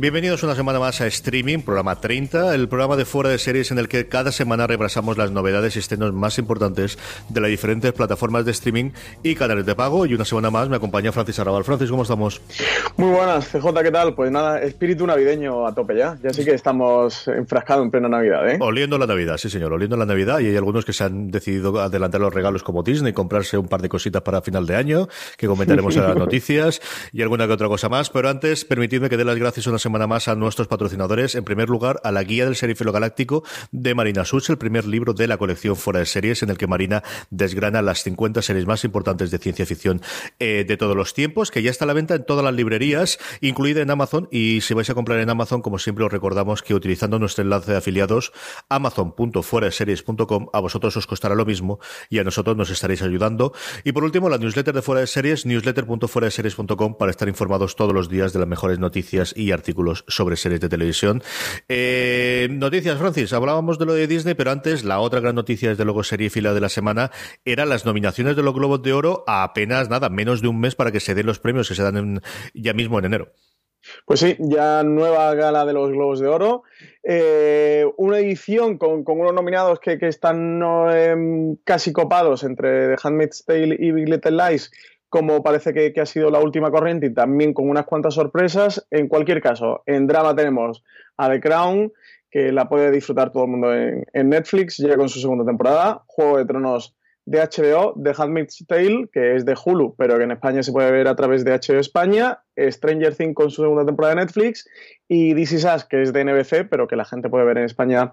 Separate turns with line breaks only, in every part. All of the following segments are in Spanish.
Bienvenidos una semana más a Streaming, programa 30, el programa de fuera de series en el que cada semana repasamos las novedades y estrenos más importantes de las diferentes plataformas de streaming y canales de pago. Y una semana más me acompaña Francis Arrabal. Francis, ¿cómo estamos?
Muy buenas, CJ, ¿qué tal? Pues nada, espíritu navideño a tope ya. Ya sí que estamos enfrascados en plena Navidad, ¿eh?
Oliendo la Navidad, sí señor, oliendo la Navidad. Y hay algunos que se han decidido adelantar los regalos como Disney, comprarse un par de cositas para final de año, que comentaremos en las noticias, y alguna que otra cosa más. Pero antes, permitidme que dé las gracias una semana semana más a nuestros patrocinadores. En primer lugar, a la guía del serifilo galáctico de Marina Such, el primer libro de la colección Fuera de Series, en el que Marina desgrana las 50 series más importantes de ciencia ficción eh, de todos los tiempos, que ya está a la venta en todas las librerías, incluida en Amazon. Y si vais a comprar en Amazon, como siempre os recordamos que utilizando nuestro enlace de afiliados, amazon.fueradeseries.com, a vosotros os costará lo mismo y a nosotros nos estaréis ayudando. Y por último, la newsletter de Fuera de Series, newsletter.fueradeseries.com, para estar informados todos los días de las mejores noticias y artículos sobre series de televisión. Eh, noticias, Francis. Hablábamos de lo de Disney, pero antes la otra gran noticia desde luego serie fila de la semana eran las nominaciones de los Globos de Oro a apenas nada, menos de un mes para que se den los premios que se dan ya mismo en enero.
Pues sí, ya nueva gala de los Globos de Oro. Eh, una edición con, unos nominados que, están em, casi copados entre The Handmaid's Tale y Big Little Lies como parece que, ha sido la última corriente y también con unas cuantas sorpresas. En cualquier caso, en drama tenemos a The Crown, que la puede disfrutar todo el mundo en, Netflix, ya con su segunda temporada. Juego de Tronos de HBO, The Handmaid's Tale, que es de Hulu, pero que en España se puede ver a través de HBO España. Stranger Things con su segunda temporada de Netflix y This Is Us, que es de NBC, pero que la gente puede ver en España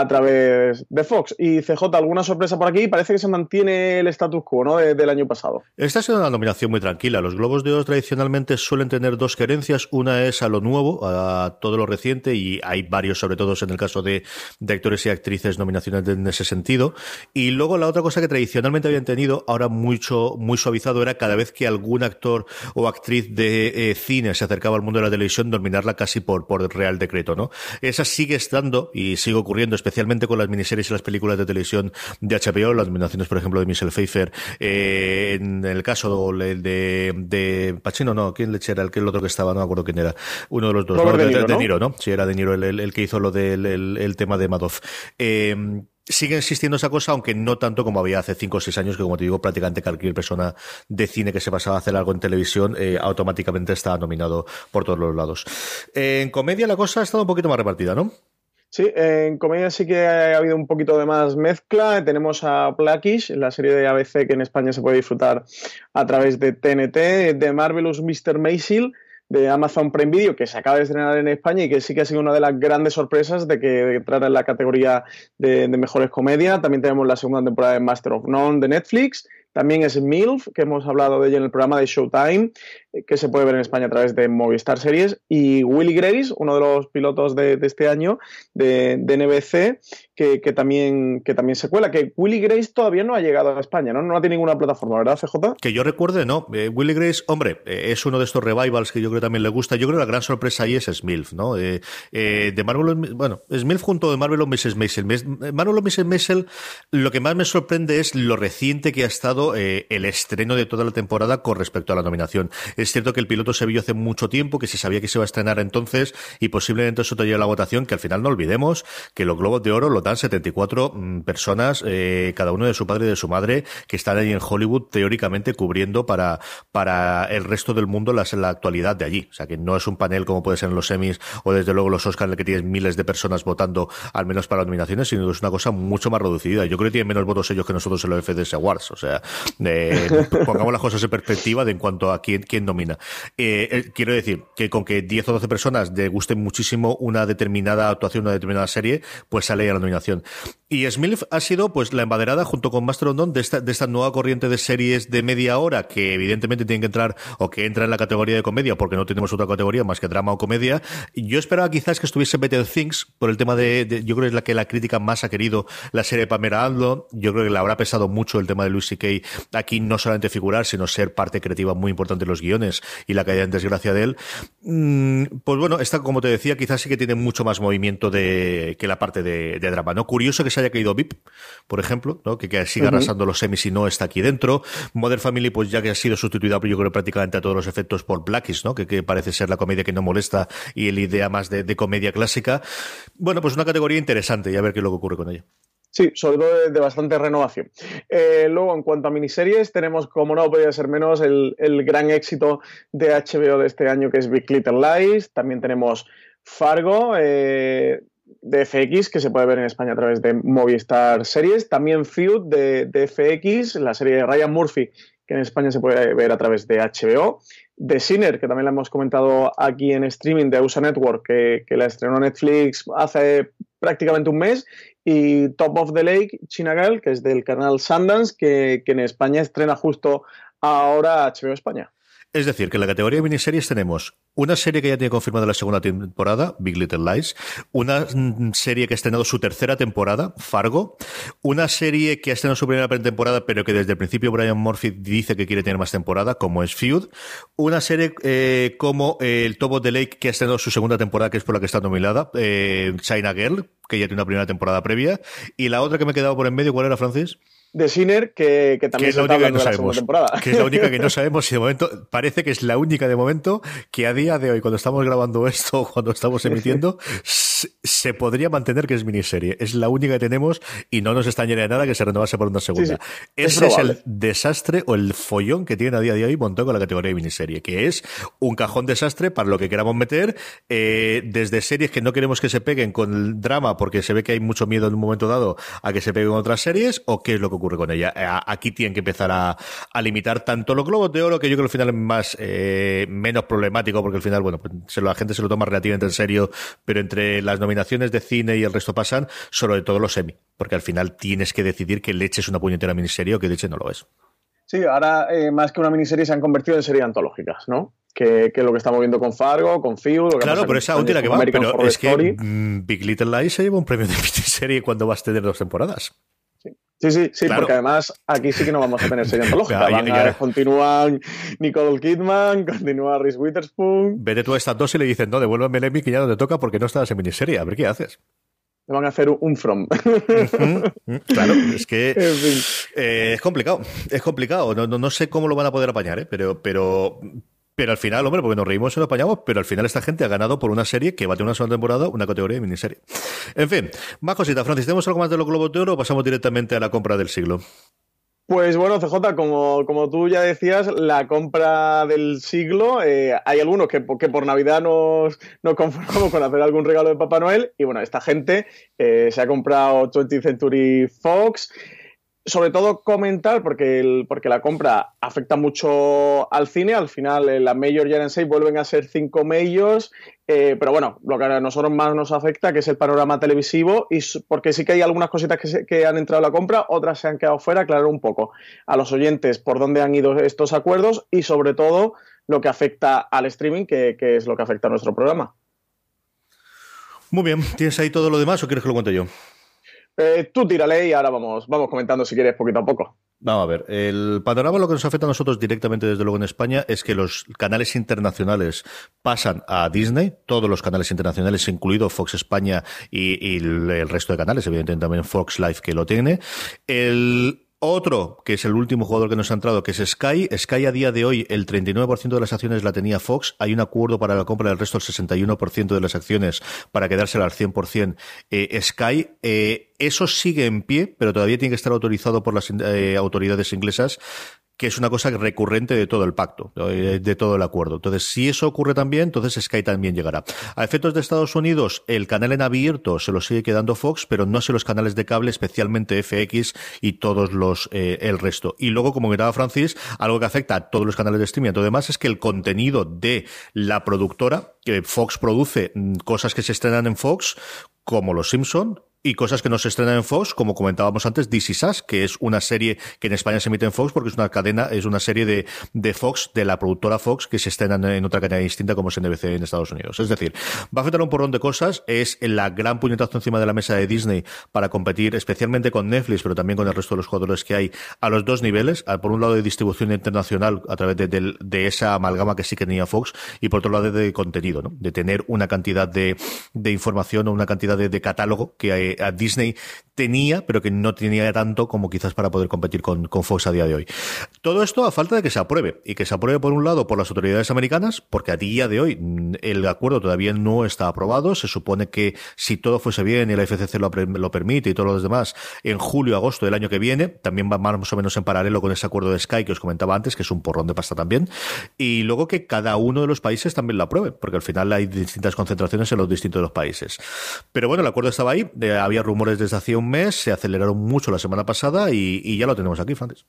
a través de Fox. Y CJ, ¿alguna sorpresa por aquí? Parece que se mantiene el status quo ¿no? del año pasado.
Esta ha sido una nominación muy tranquila. Los Globos de Oro tradicionalmente suelen tener dos querencias. Una es a lo nuevo, a todo lo reciente, y hay varios, sobre todo en el caso de, actores y actrices, nominaciones en ese sentido. Y luego la otra cosa que tradicionalmente habían tenido, ahora mucho, muy suavizado, era cada vez que algún actor o actriz de eh, cine se acercaba al mundo de la televisión, dominarla casi por, por real decreto, ¿no? Esa sigue estando y sigue ocurriendo, con las miniseries y las películas de televisión de HBO, las nominaciones, por ejemplo, de Michelle Pfeiffer, eh, en el caso de, de, de, Pacino, no, ¿quién le era? El, el otro que estaba, no me acuerdo quién era, uno de los dos, de, Niro, ¿no? Sí, era De Niro el, que hizo lo del el, tema de Madoff. Eh, sigue existiendo esa cosa, aunque no tanto como había hace 5 o 6 años, que como te digo, prácticamente cualquier persona de cine que se pasaba a hacer algo en televisión eh, automáticamente estaba nominado por todos los lados. en comedia la cosa ha estado un poquito más repartida, ¿no?
Sí, en comedia sí que ha habido un poquito de más mezcla. Tenemos a Blackish, la serie de ABC que en España se puede disfrutar a través de TNT, de Marvelous Mr. Maisel, de Amazon Prime Video que se acaba de estrenar en España y que sí que ha sido una de las grandes sorpresas de que entrara en la categoría de, mejores comedias. También tenemos la segunda temporada de Master of None de Netflix También es MILF, que hemos hablado de ella en el programa de Showtime, que se puede ver en España a través de Movistar Series. Y Willy Grace, uno de los pilotos de, este año de, NBC, que, también, que también se cuela. Que Willy Grace todavía no ha llegado a España, ¿no? No tiene ninguna plataforma, ¿verdad, CJ?
Que yo recuerde, no. Eh, Willy Grace, hombre, eh, es uno de estos revivals que yo creo que también le gusta. Yo creo que la gran sorpresa ahí es Smilf, ¿no? de Marvel, bueno, Smilf junto de Marvel o Mrs. Maisel. Marvel o Mrs. Maisel, lo que más me sorprende es lo reciente que ha estado el estreno de toda la temporada con respecto a la nominación. Es cierto que el piloto se vio hace mucho tiempo, que se sabía que se iba a estrenar entonces y posiblemente eso te lleve a la votación, que al final no olvidemos que los Globos de Oro lo dan 74 mm, personas, eh, cada uno de su padre y de su madre, que están ahí en Hollywood teóricamente cubriendo para, para el resto del mundo la, la actualidad de allí. O sea, que no es un panel como puede ser en los semis o desde luego los Oscars en el que tienes miles de personas votando al menos para las nominaciones, sino que es una cosa mucho más reducida. Yo creo que tienen menos votos ellos que nosotros en los FDS Awards. O sea, eh, pongamos las cosas en perspectiva de en cuanto a quién, quién domina. Eh, eh, quiero decir que con que 10 o 12 personas le gusten muchísimo una determinada actuación, una determinada serie, pues sale a la nominación. Y Smilf ha sido pues la embaderada junto con Master of None de esta, de esta nueva corriente de series de media hora que evidentemente tienen que entrar o que entra en la categoría de comedia porque no tenemos otra categoría más que drama o comedia. Yo esperaba quizás que estuviese Better Things por el tema de, yo creo que es la que la crítica más ha querido la serie de Pamela Adlon. Yo creo que le habrá pesado mucho el tema de Luis C.K. aquí no solamente figurar, sino ser parte creativa muy importante de los guiones y la caída en desgracia de él. Mm, pues bueno, esta, como te decía, quizás sí que tiene mucho más movimiento de, que la parte de, drama, ¿no? Curioso que se haya caído VIP, por ejemplo, ¿no? Que, que siga arrasando los semis y no está aquí dentro. Modern Family, pues ya que ha sido sustituida, yo creo, prácticamente a todos los efectos por Blackies, ¿no? Que, parece ser la comedia que no molesta y el idea más de, de comedia clásica. Bueno, pues una categoría interesante y a ver qué es lo que ocurre con ella.
Sí, sobre todo de, bastante renovación. Eh, luego, en cuanto a miniseries, tenemos, como no podía ser menos, el, gran éxito de HBO de este año, que es Big Little Lies. También tenemos Fargo, eh, de FX, que se puede ver en España a través de Movistar Series. También Feud de, FX, la serie de Ryan Murphy, que en España se puede ver a través de HBO. The Sinner, que también la hemos comentado aquí en streaming de USA Network, que, que la estrenó Netflix hace prácticamente un mes y Top of the Lake, China Girl, que es del canal Sundance, que, que en España estrena justo ahora HBO España.
Es decir, que en la categoría de miniseries tenemos una serie que ya tiene confirmada la segunda temporada, Big Little Lies, una mm, serie que ha estrenado su tercera temporada, Fargo, una serie que ha estrenado su primera temporada, pero que desde el principio Brian Murphy dice que quiere tener más temporada, como es Feud, una serie eh, como el Top of the Lake, que ha estrenado su segunda temporada, que es por la que está nominada, eh, China Girl, que ya tiene una primera temporada previa, y la otra que me he quedado por en medio, ¿cuál era, Francis?
de Sinner que, también
es la única que no sabemos. Que es la única que no sabemos y de momento parece que es la única de momento que a día de hoy, cuando estamos grabando esto, cuando estamos emitiendo, se podría mantener que es miniserie. Es la única que tenemos y no nos extrañaría de nada que se renovase por una segunda. Ese es, el desastre o el follón que tiene a día de hoy montado con la categoría de miniserie, que es un cajón desastre para lo que queramos meter, eh, desde series que no queremos que se peguen con el drama porque se ve que hay mucho miedo en un momento dado a que se peguen otras series, o qué es lo que ocurre con ella. Eh, aquí tienen que empezar a, limitar tanto los globos de oro, que yo creo que al final es más eh, menos problemático, porque al final, bueno, pues la gente se lo toma relativamente en serio, pero entre las nominaciones de cine y el resto pasan, sobre todo los semi, porque al final tienes que decidir que Leche es una puñetera miniserie o que Leche no lo es.
Sí, ahora eh, más que una miniserie se han convertido en series antológicas, ¿no? Que, es lo que estamos viendo con Fargo, con Feud.
Claro, pero esa última que va, pero es que mm, Big Little Lies se lleva un premio de miniserie cuando vas a tener dos temporadas.
Sí, sí, sí, porque además aquí sí que no vamos a tener serie antológica. Continúan Nicole Kidman, continúa Reese Witherspoon.
Vete tú a estas dos y le dicen, no, devuélveme el Emmy que ya no te toca porque no estás en miniserie. A ver qué haces.
Le van a hacer un from.
Claro, es que eh, es complicado. Es complicado. No, no, no, sé cómo lo van a poder apañar, ¿eh? pero, pero pero al final, hombre, porque nos reímos y nos apañamos, pero al final esta gente ha ganado por una serie que va a tener una sola temporada, una categoría de miniserie. En fin, más cositas. Francis, ¿tenemos algo más de los Globos de Oro o pasamos directamente a la compra del siglo?
Pues bueno, CJ, como, como tú ya decías, la compra del siglo, eh, hay algunos que, que, por Navidad nos, nos, conformamos con hacer algún regalo de Papá Noel y bueno, esta gente eh, se ha comprado 20th Century Fox, sobre todo comentar, porque, el, porque la compra afecta mucho al cine, al final eh, las Major ya seis, vuelven a ser cinco Majors, eh, pero bueno, lo que a nosotros más nos afecta, que es el panorama televisivo, y porque sí que hay algunas cositas que, que han entrado a la compra, otras se han quedado fuera, aclarar un poco a los oyentes por dónde han ido estos acuerdos y sobre todo lo que afecta al streaming, que, que es lo que afecta a nuestro programa.
Muy bien, ¿tienes ahí todo lo demás o quieres que lo cuente yo?
Eh, tú tírale y ahora vamos, vamos comentando si quieres poquito a poco.
Vamos a ver, el panorama lo que nos afecta a nosotros directamente desde luego en España es que los canales internacionales pasan a Disney, todos los canales internacionales, incluido Fox España y, y el resto de canales, evidentemente también Fox Live que lo tiene. El otro, que es el último jugador que nos ha entrado, que es Sky. Sky a día de hoy, el 39% de las acciones la tenía Fox. Hay un acuerdo para la compra del resto, el 61% de las acciones, para quedársela al 100% eh, Sky. Eh, eso sigue en pie, pero todavía tiene que estar autorizado por las eh, autoridades inglesas que es una cosa recurrente de todo el pacto, de todo el acuerdo. Entonces, si eso ocurre también, entonces Sky también llegará. A efectos de Estados Unidos, el canal en abierto se lo sigue quedando Fox, pero no sé los canales de cable, especialmente FX y todos los, eh, el resto. Y luego, como comentaba Francis, algo que afecta a todos los canales de streaming y todo demás es que el contenido de la productora, que Fox produce mm, cosas que se estrenan en Fox, como Los Simpson, y cosas que no se estrenan en Fox, como comentábamos antes, Is Us, que es una serie que en España se emite en Fox porque es una cadena, es una serie de, de Fox, de la productora Fox, que se estrena en otra cadena distinta como es NBC en Estados Unidos. Es decir, va a afectar un porrón de cosas, es la gran puñetazo encima de la mesa de Disney para competir especialmente con Netflix, pero también con el resto de los jugadores que hay a los dos niveles, por un lado de distribución internacional a través de, de, esa amalgama que sí que tenía Fox y por otro lado de, contenido, ¿no? de tener una cantidad de, de información o una cantidad de, de catálogo que hay a Disney tenía, pero que no tenía tanto como quizás para poder competir con, con, Fox a día de hoy. Todo esto a falta de que se apruebe, y que se apruebe por un lado por las autoridades americanas, porque a día de hoy mm, el acuerdo todavía no está aprobado, se supone que si todo fuese bien y la FCC lo, lo permite y todos los demás, en julio, agosto del año que viene, también va más o menos en paralelo con ese acuerdo de Sky que os comentaba antes, que es un porrón de pasta también, y luego que cada uno de los países también lo apruebe, porque al final hay distintas concentraciones en los distintos de países. Pero bueno, el acuerdo estaba ahí, eh, había rumores desde hacía un mes, se aceleraron mucho la semana pasada y, ya lo tenemos aquí, Francis.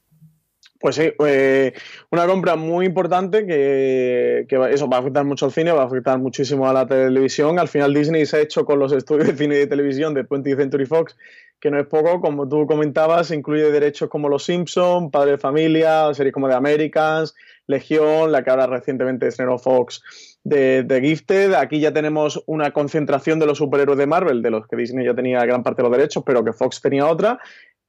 Pues sí, eh, una compra muy importante que, eso va a afectar mucho al cine, va a afectar muchísimo a la televisión. Al final Disney se ha hecho con los estudios de cine y de televisión de 20th Century Fox, que no es poco, como tú comentabas, incluye derechos como Los Simpson, Padre de Familia, series como The Americans, Legión, la que ahora recientemente estrenó Fox de, Gifted. Aquí ya tenemos una concentración de los superhéroes de Marvel, de los que Disney ya tenía gran parte de los derechos, pero que Fox tenía otra.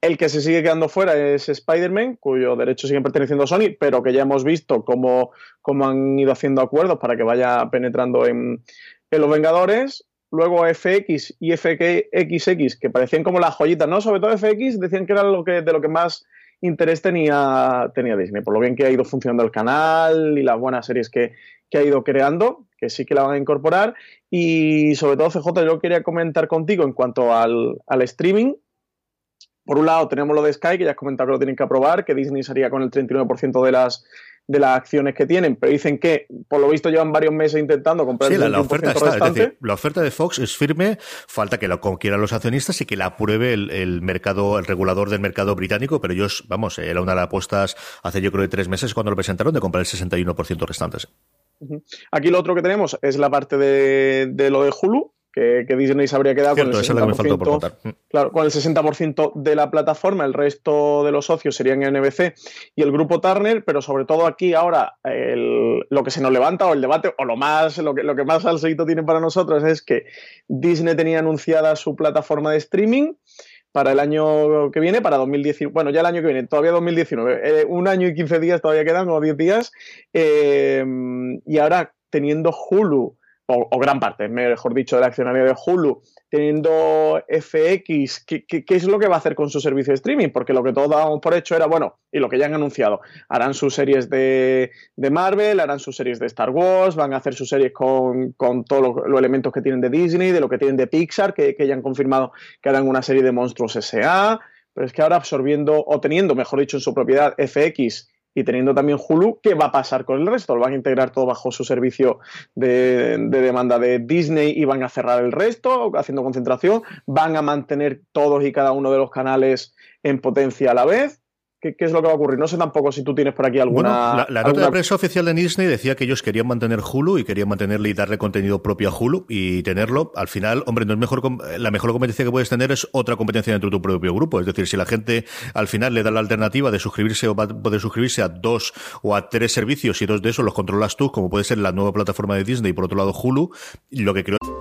El que se sigue quedando fuera es Spider-Man, cuyos derechos siguen perteneciendo a Sony, pero que ya hemos visto cómo, cómo han ido haciendo acuerdos para que vaya penetrando en, en los Vengadores. Luego FX y FXX, que parecían como las joyitas, ¿no? Sobre todo FX decían que era lo que, de lo que más interés tenía, tenía Disney, por lo bien que ha ido funcionando el canal y las buenas series que, que ha ido creando, que sí que la van a incorporar. Y sobre todo, CJ, yo quería comentar contigo en cuanto al, streaming. Por un lado, tenemos lo de Sky, que ya has comentado que lo tienen que aprobar, que Disney sería con el 39% de las, de las acciones que tienen, pero dicen que, por lo visto, llevan varios meses intentando comprar
sí, la, oferta está, la oferta de Fox es firme, falta que la quieran los accionistas y que la apruebe el, mercado, el regulador del mercado británico, pero ellos, vamos, era una de las apuestas hace yo creo de tres meses cuando lo presentaron de comprar el 61% restantes.
Aquí lo otro que tenemos es la parte de, lo de Hulu, que, Disney se habría quedado con el 60%, mm. claro, con el 60% de la plataforma, el resto de los socios serían NBC y el grupo Turner, pero sobre todo aquí ahora lo que se nos levanta o el debate o lo más lo que, lo que más salseito tiene para nosotros es que Disney tenía anunciada su plataforma de streaming para el año que viene, para 2019, bueno, ya el año que viene, todavía 2019, eh, un año y 15 días todavía quedan, o 10 días, eh, y ahora teniendo Hulu o, gran parte, mejor dicho, del accionario de Hulu, teniendo FX, ¿qué, es lo que va a hacer con su servicio de streaming? Porque lo que todos dábamos por hecho era, bueno, y lo que ya han anunciado, harán sus series de, Marvel, harán sus series de Star Wars, van a hacer sus series con, todos los, elementos que tienen de Disney, de lo que tienen de Pixar, que, que ya han confirmado que harán una serie de monstruos S.A., pero es que ahora absorbiendo, o teniendo, mejor dicho, en su propiedad FX y teniendo también Hulu, ¿qué va a pasar con el resto? ¿Lo van a integrar todo bajo su servicio de, demanda de Disney y van a cerrar el resto, haciendo concentración? ¿Van a mantener todos y cada uno de los canales en potencia a la vez? ¿Qué, es lo que va a ocurrir? No sé tampoco si tú tienes por aquí alguna.
Bueno, la, nota de prensa oficial de Disney decía que ellos querían mantener Hulu y querían mantenerle y darle contenido propio a Hulu y tenerlo. Al final, hombre, no es mejor la mejor competencia que puedes tener es otra competencia dentro de tu propio grupo. Es decir, si la gente al final le da la alternativa de suscribirse o va a poder suscribirse a dos o a tres servicios y dos de esos los controlas tú, como puede ser la nueva plataforma de Disney y por otro lado Hulu, lo que creo.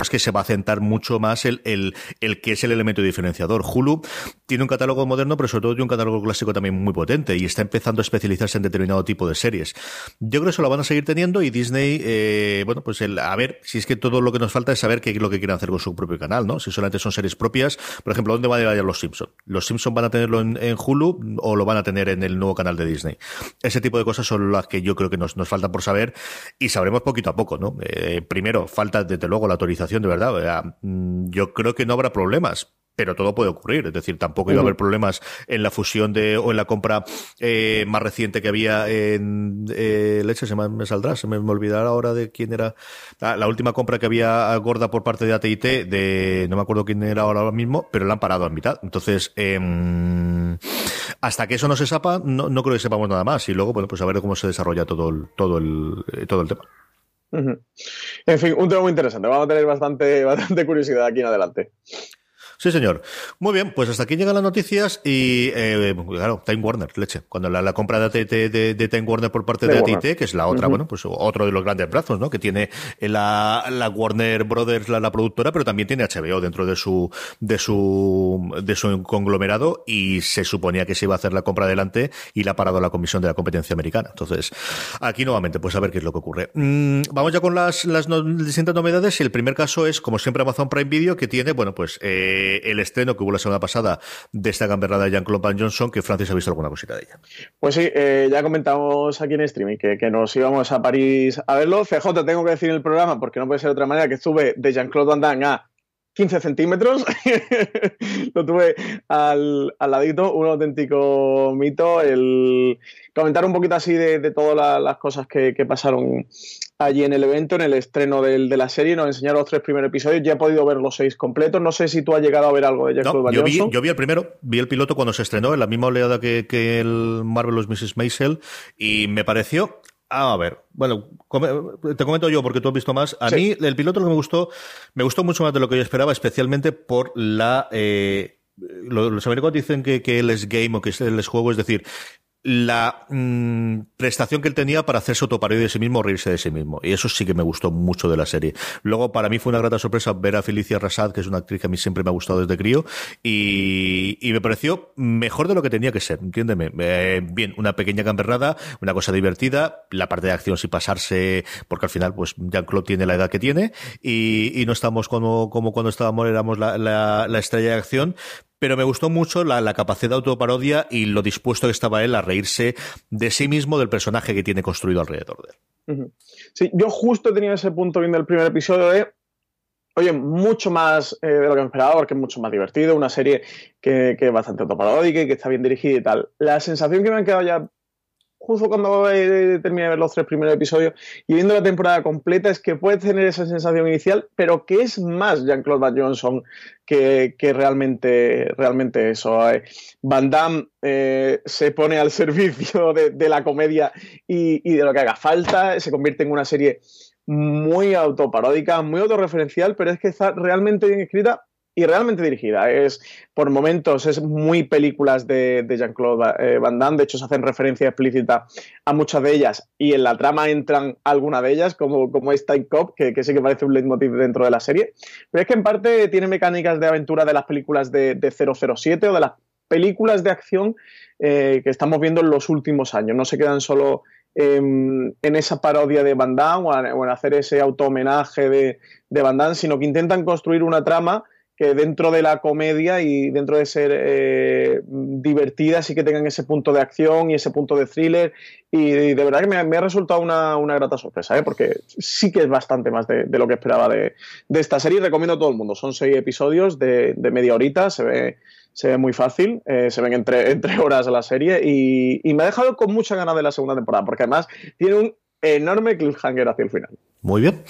es que se va a centrar mucho más el, el, el, que es el elemento diferenciador. Hulu tiene un catálogo moderno, pero sobre todo tiene un catálogo clásico también muy potente y está empezando a especializarse en determinado tipo de series. Yo creo que eso lo van a seguir teniendo y Disney, eh, bueno, pues el, a ver, si es que todo lo que nos falta es saber qué es lo que quieren hacer con su propio canal, ¿no? Si solamente son series propias, por ejemplo, ¿dónde van a ir los Simpsons? ¿Los Simpsons van a tenerlo en, Hulu o lo van a tener en el nuevo canal de Disney? Ese tipo de cosas son las que yo creo que nos, nos falta por saber y sabremos poquito a poco, ¿no? Eh, primero, falta desde luego la autorización de verdad. Mm, yo creo que no habrá problemas, pero todo puede ocurrir. Es decir, tampoco iba a haber problemas en la fusión de o en la compra eh, más reciente que había en eh, leche. Se me, saldrá, se me, olvidará ahora de quién era ah, la última compra que había gorda por parte de AT&T. De no me acuerdo quién era ahora mismo, pero la han parado a mitad. Entonces, em, hasta que eso no se sepa, no, no creo que sepamos nada más. Y luego, bueno, pues a ver cómo se desarrolla todo el, todo el, eh, todo el tema.
En fin, un tema muy interesante. Vamos a tener bastante, bastante curiosidad aquí en adelante.
Sí, señor. Muy bien, pues hasta aquí llegan las noticias y, eh, claro, Time Warner, leche. Cuando la, compra de, de, Time Warner por parte de, AT&T, que es la otra, bueno, pues otro de los grandes brazos, ¿no? Que tiene la, la Warner Brothers, la, productora, pero también tiene HBO dentro de su, de su, de su conglomerado y se suponía que se iba a hacer la compra adelante y la ha parado la Comisión de la Competencia Americana. Entonces, aquí nuevamente, pues a ver qué es lo que ocurre. Mm, vamos ya con las, las distintas novedades el primer caso es, como siempre, Amazon Prime Video, que tiene, bueno, pues, eh, el estreno que hubo la semana pasada de esta gamberrada de Jean-Claude Van Johnson, que Francis ha visto alguna cosita de ella.
Pues sí, eh, ya comentamos aquí en streaming que, que, nos íbamos a París a verlo. CJ, tengo que decir el programa, porque no puede ser de otra manera, que estuve de Jean-Claude Van Damme a 15 centímetros. lo tuve al, al, ladito, un auténtico mito. El comentar un poquito así de, todas las cosas que, pasaron allí en el evento, en el estreno del, de la serie. Nos enseñaron los tres primeros episodios. Ya he podido ver los seis completos. No sé si tú has llegado a ver algo de Jack
no, yo, vi, yo vi el primero, vi el piloto cuando se estrenó, en la misma oleada que, que el Marvelous Mrs. Maisel, y me pareció a ver, bueno, te comento yo porque tú has visto más. A mí el piloto lo que me gustó, me gustó mucho más de lo que yo esperaba, especialmente por la... Eh, los americanos dicen que, que él es game o que él es juego, es decir, la mm, prestación que él tenía para hacerse autoparodia de sí mismo o reírse de sí mismo. Y eso sí que me gustó mucho de la serie. Luego, para mí fue una grata sorpresa ver a Felicia Rasad, que es una actriz que a mí siempre me ha gustado desde crío, y, y me pareció mejor de lo que tenía que ser, entiéndeme. Eh, bien, una pequeña gamberrada, una cosa divertida, la parte de acción sin pasarse, porque al final, pues Jean-Claude tiene la edad que tiene, y, y no estamos como, como cuando estábamos, éramos la, la, la estrella de acción, pero me gustó mucho la, capacidad de autoparodia y lo dispuesto que estaba él a reírse de sí mismo, del personaje que tiene construido alrededor de él.
Sí, yo justo tenía ese punto viendo el primer episodio de, oye, mucho más eh, de lo que esperaba, porque es mucho más divertido, una serie que, que es bastante autoparódica y que está bien dirigida y tal. La sensación que me han quedado ya justo cuando terminé de ver los tres primeros episodios y viendo la temporada completa, es que puede tener esa sensación inicial, pero que es más Jean-Claude Van Johnson que, realmente, realmente eso. Eh. Van Damme eh, se pone al servicio de, la comedia y, y de lo que haga falta, se convierte en una serie muy autoparódica, muy autorreferencial, pero es que está realmente bien escrita y realmente dirigida. Es, por momentos, es muy películas de, Jean-Claude eh, Van Damme. De hecho, se hacen referencia explícita a muchas de ellas y en la trama entran algunas de ellas, como, como es Time Cop, que, que, sí que parece un leitmotiv dentro de la serie. Pero es que en parte tiene mecánicas de aventura de las películas de, de 007 o de las películas de acción eh, que estamos viendo en los últimos años. No se quedan solo en, esa parodia de Van Damme o, en hacer ese auto-homenaje de, de Van Damme, sino que intentan construir una trama que dentro de la comedia y dentro de ser eh, divertida sí que tengan ese punto de acción y ese punto de thriller y, de verdad que me, ha resultado una, grata sorpresa, ¿eh? porque sí que es bastante más de, lo que esperaba de, esta serie y recomiendo a todo el mundo. Son seis episodios de, media horita, se ve, se ve muy fácil, eh, se ven entre, entre horas la serie y, y me ha dejado con mucha ganas de la segunda temporada porque además tiene un enorme cliffhanger hacia el final.
Muy bien.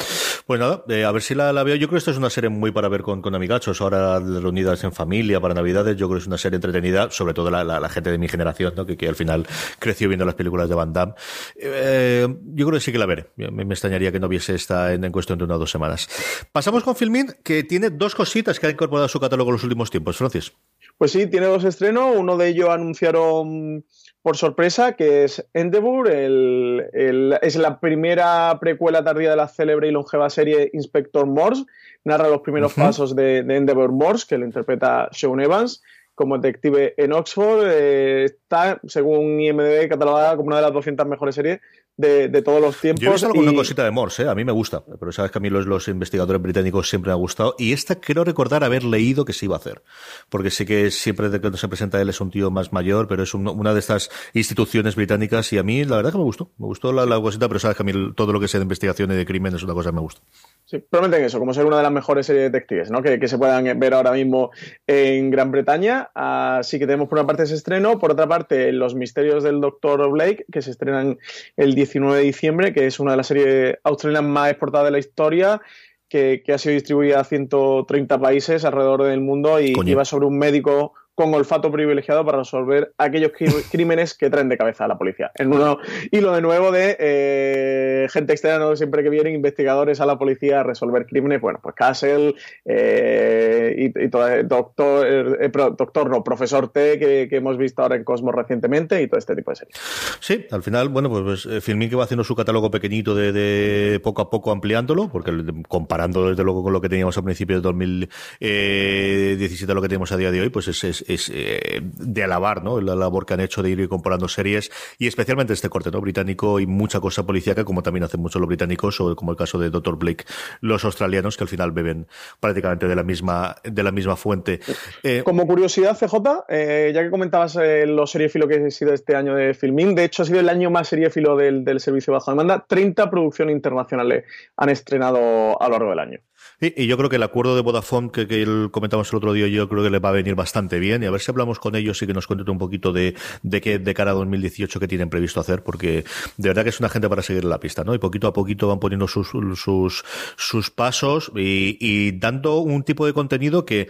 Pues nada, eh, a ver si la, veo. Yo creo que esta es una serie muy para ver con, con amigachos, ahora reunidas en familia para Navidades. Yo creo que es una serie entretenida, sobre todo la, gente de mi generación, ¿no? que, al final creció viendo las películas de Van Damme. Eh, yo creo que sí que la veré. Me, extrañaría que no viese esta en, cuestión de unas dos semanas. Pasamos con Filmin, que tiene dos cositas que ha incorporado a su catálogo en los últimos tiempos. Francis.
Pues sí, tiene dos estrenos. Uno de ellos anunciaron por sorpresa, que es Endeavour, es la primera precuela tardía de la célebre y longeva serie Inspector Morse. Narra los primeros pasos de, Endeavour Morse, que lo interpreta Sean Evans como detective en Oxford. Eh, está, según IMDb, catalogada como una de las 200 mejores series de, todos los tiempos.
Yo he visto alguna cosita de Morse, ¿eh? a mí me gusta, pero sabes que a mí los, los investigadores británicos siempre me han gustado. Y esta quiero recordar haber leído que se iba a hacer, porque sé que siempre de cuando se presenta él es un tío más mayor, pero es una de estas instituciones británicas y a mí la verdad que me gustó, me gustó la, la cosita, pero sabes que a mí todo lo que sea de investigación y de crimen es una cosa que me gusta.
Sí, en eso, como ser una de las mejores series de detectives ¿no? que, que, se puedan ver ahora mismo en Gran Bretaña. Así que tenemos por una parte ese estreno, por otra parte Los misterios del Dr. Blake, que se estrenan el 19 de diciembre, que es una de las series australianas más exportadas de la historia. Que, que ha sido distribuida a 130 países alrededor del mundo y lleva sobre un médico con olfato privilegiado para resolver aquellos crímenes que traen de cabeza a la policía. En uno hilo de nuevo de eh, gente externa, siempre que vienen investigadores a la policía a resolver crímenes, bueno, pues Castle eh, y, todo, eh, doctor, doctor, no, profesor T que, hemos visto ahora en Cosmos recientemente y todo este tipo de series.
Sí, al final, bueno, pues, pues Filmin que va haciendo su catálogo pequeñito de, poco a poco ampliándolo, porque comparando desde luego con lo que teníamos a principios de 2017 a lo que tenemos a día de hoy, pues es es eh, de alabar ¿no? la labor que han hecho de ir comparando series y especialmente este corte ¿no? británico y mucha cosa policíaca como también hacen mucho los británicos o como el caso de Dr. Blake los australianos que al final beben prácticamente de la misma de la misma fuente
eh, como curiosidad CJ eh, ya que comentabas los seriéfilo que ha sido este año de Filmin de hecho ha sido el año más seriéfilo del, del servicio bajo demanda 30 producciones internacionales han estrenado a lo largo del año
y yo creo que el acuerdo de Vodafone que, comentamos el otro día, yo creo que le va a venir bastante bien. Y a ver si hablamos con ellos y que nos cuenten un poquito de, de qué de cara a 2018 que tienen previsto hacer, porque de verdad que es una gente para seguir la pista, ¿no? Y poquito a poquito van poniendo sus, sus, sus pasos y, y dando un tipo de contenido que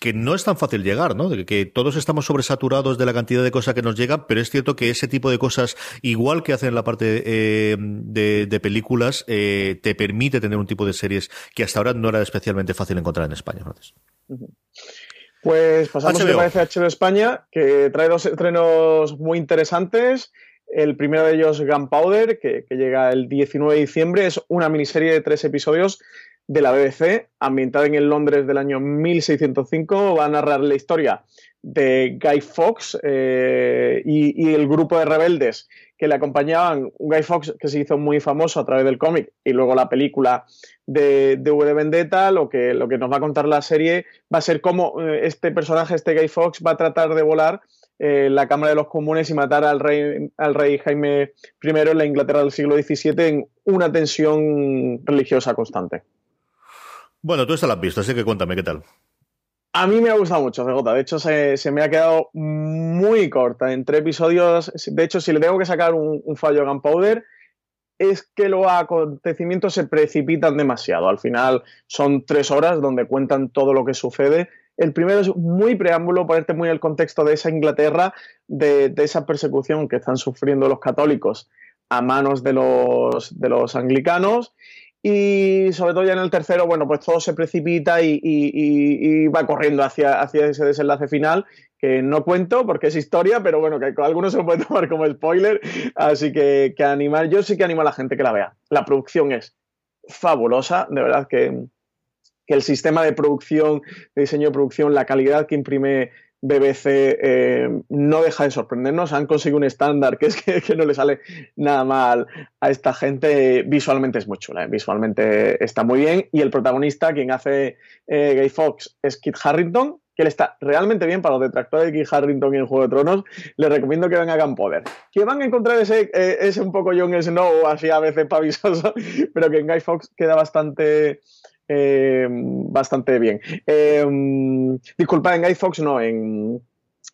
que no es tan fácil llegar, ¿no? De que todos estamos sobresaturados de la cantidad de cosas que nos llegan, pero es cierto que ese tipo de cosas, igual que hacen en la parte eh, de, películas, eh, te permite tener un tipo de series que hasta ahora no era especialmente fácil encontrar en España.
Pues pasamos, a parece, a HBO España, que trae dos estrenos muy interesantes. El primero de ellos, Gunpowder, que, que llega el 19 de diciembre. Es una miniserie de tres episodios de la BBC, ambientada en Londres del año 1605. Va a narrar la historia de Guy Fawkes eh, y, el grupo de rebeldes que le acompañaban. Guy Fawkes que se hizo muy famoso a través del cómic y luego la película de, de V de Vendetta. Lo que, lo que nos va a contar la serie va a ser cómo eh, este personaje, este Guy Fawkes, va a tratar de volar eh, la Cámara de los Comunes y matar al rey, al rey Jaime I en la Inglaterra del siglo XVII en una tensión religiosa constante.
Bueno, tú esta la has visto, así que cuéntame qué tal.
A mí me ha gustado mucho, CJ. De hecho, se, me ha quedado muy corta. Entre episodios, de hecho, si le tengo que sacar un, fallo a Gunpowder, es que los acontecimientos se precipitan demasiado. Al final son tres horas donde cuentan todo lo que sucede. El primero es muy preámbulo, ponerte muy en el contexto de esa Inglaterra, de, de, esa persecución que están sufriendo los católicos a manos de los, de los anglicanos y sobre todo ya en el tercero, bueno, pues todo se precipita y, va corriendo hacia, hacia ese desenlace final, que no cuento porque es historia, pero bueno, que algunos se lo pueden tomar como spoiler. Así que, que animar, yo sí que animo a la gente que la vea. La producción es fabulosa, de verdad que, que el sistema de producción, de diseño de producción, la calidad que imprime BBC eh, no deja de sorprendernos. Han conseguido un estándar que es que, no le sale nada mal a esta gente. Visualmente es muy chula, ¿eh? visualmente está muy bien. Y el protagonista, quien hace eh, Gay Fox, es Kit Harrington, que él está realmente bien para los detractores de Kit Harrington en Juego de Tronos. Les recomiendo que vengan a Poder. Que van a encontrar ese, ese un poco Jon Snow, así a veces pavisoso, pero que en Guy Fox queda bastante eh, bastante bien. Eh, disculpa, en Guy Fox no, en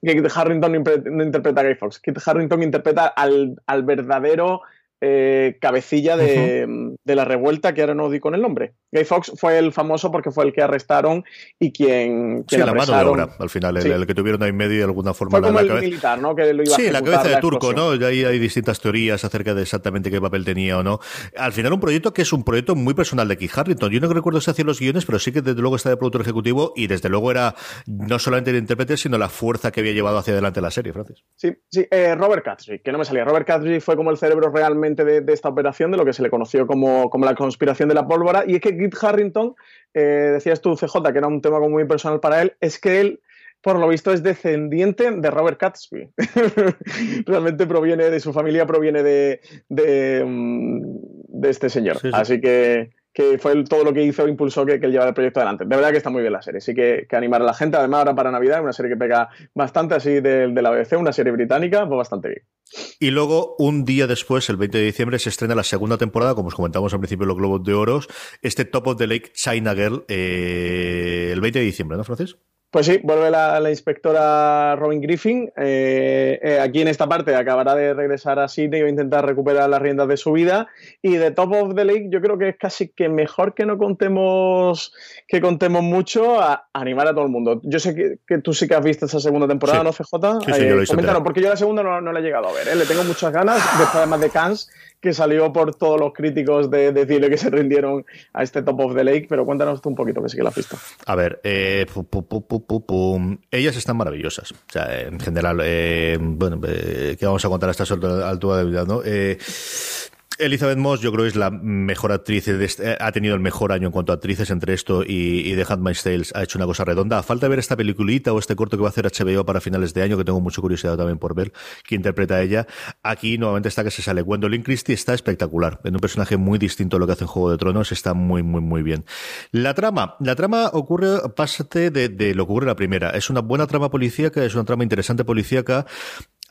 Kit Harrington no interpreta a Guy Fox. Kit Harrington interpreta al, al verdadero eh, cabecilla de, la revuelta, que ahora no di con el nombre. Gay Fox fue el famoso porque fue el que arrestaron y quien,
sí, la mano de obra, al final, el, que tuvieron ahí en medio de alguna forma.
Fue como el militar, ¿no? Que lo iba
sí,
a
la cabeza de turco, ¿no? Y ahí hay distintas teorías acerca de exactamente qué papel tenía o no. Al final un proyecto que es un proyecto muy personal de Keith Harrington. Yo no recuerdo si hacía los guiones, pero sí que desde luego está de productor ejecutivo y desde luego era no solamente el intérprete, sino la fuerza que había llevado hacia adelante la serie, Francis.
Sí, sí. Eh, Robert Catry, que no me salía. Robert Catry fue como el cerebro realmente de, esta operación, de lo que se le conoció como, la conspiración de la pólvora. Y es que Kit Harrington, eh, decías tú, CJ, que era un tema muy personal para él, es que él por lo visto es descendiente de Robert Catsby. Realmente proviene de su familia, proviene de, de, mm, este señor. Así que, que fue todo lo que hizo, impulsó que, que él llevara el proyecto adelante. De verdad que está muy bien la serie, sí que, que animar a la gente. Además, ahora para Navidad, una serie que pega bastante así de, de la BBC, una serie británica, pues bastante bien.
Y luego, un día después, el 20 de diciembre, se estrena la segunda temporada, como os comentamos al principio, los Globos de Oros, este Top of the Lake China Girl, eh, el 20 de diciembre, ¿no, Francis?
Pues sí, vuelve la, inspectora Robin Griffin. Eh, eh, aquí en esta parte acabará de regresar a Sydney y va a intentar recuperar las riendas de su vida. Y de Top of the Lake, yo creo que es casi que mejor que no contemos que contemos mucho a, animar a todo el mundo. Yo sé que, tú sí que has visto esa segunda temporada, ¿no, CJ?
Sí, sí, yo lo
coméntanos, porque yo la segunda no, la he llegado a ver. Le tengo muchas ganas, después además de Cans, que salió por todos los críticos de, decirle que se rindieron a este Top of the Lake, pero cuéntanos tú un poquito, que sí que la has visto.
A ver, eh, ellas están maravillosas. O sea, en general, eh, bueno, eh, ¿qué vamos a contar a esta altura de vida, no? Eh, Elizabeth Moss, yo creo que es la mejor actriz, este, ha tenido el mejor año en cuanto a actrices entre esto y, y The Handmaid's Tales. Ha hecho una cosa redonda. Falta ver esta peliculita o este corto que va a hacer HBO para finales de año, que tengo mucha curiosidad también por ver quién interpreta a ella. Aquí nuevamente está que se sale. Gwendolyn Christie está espectacular. En un personaje muy distinto a lo que hace en Juego de Tronos. Está muy, muy, muy bien. La trama. La trama ocurre, pásate de, de lo que ocurre la primera. Es una buena trama policíaca, es una trama interesante policíaca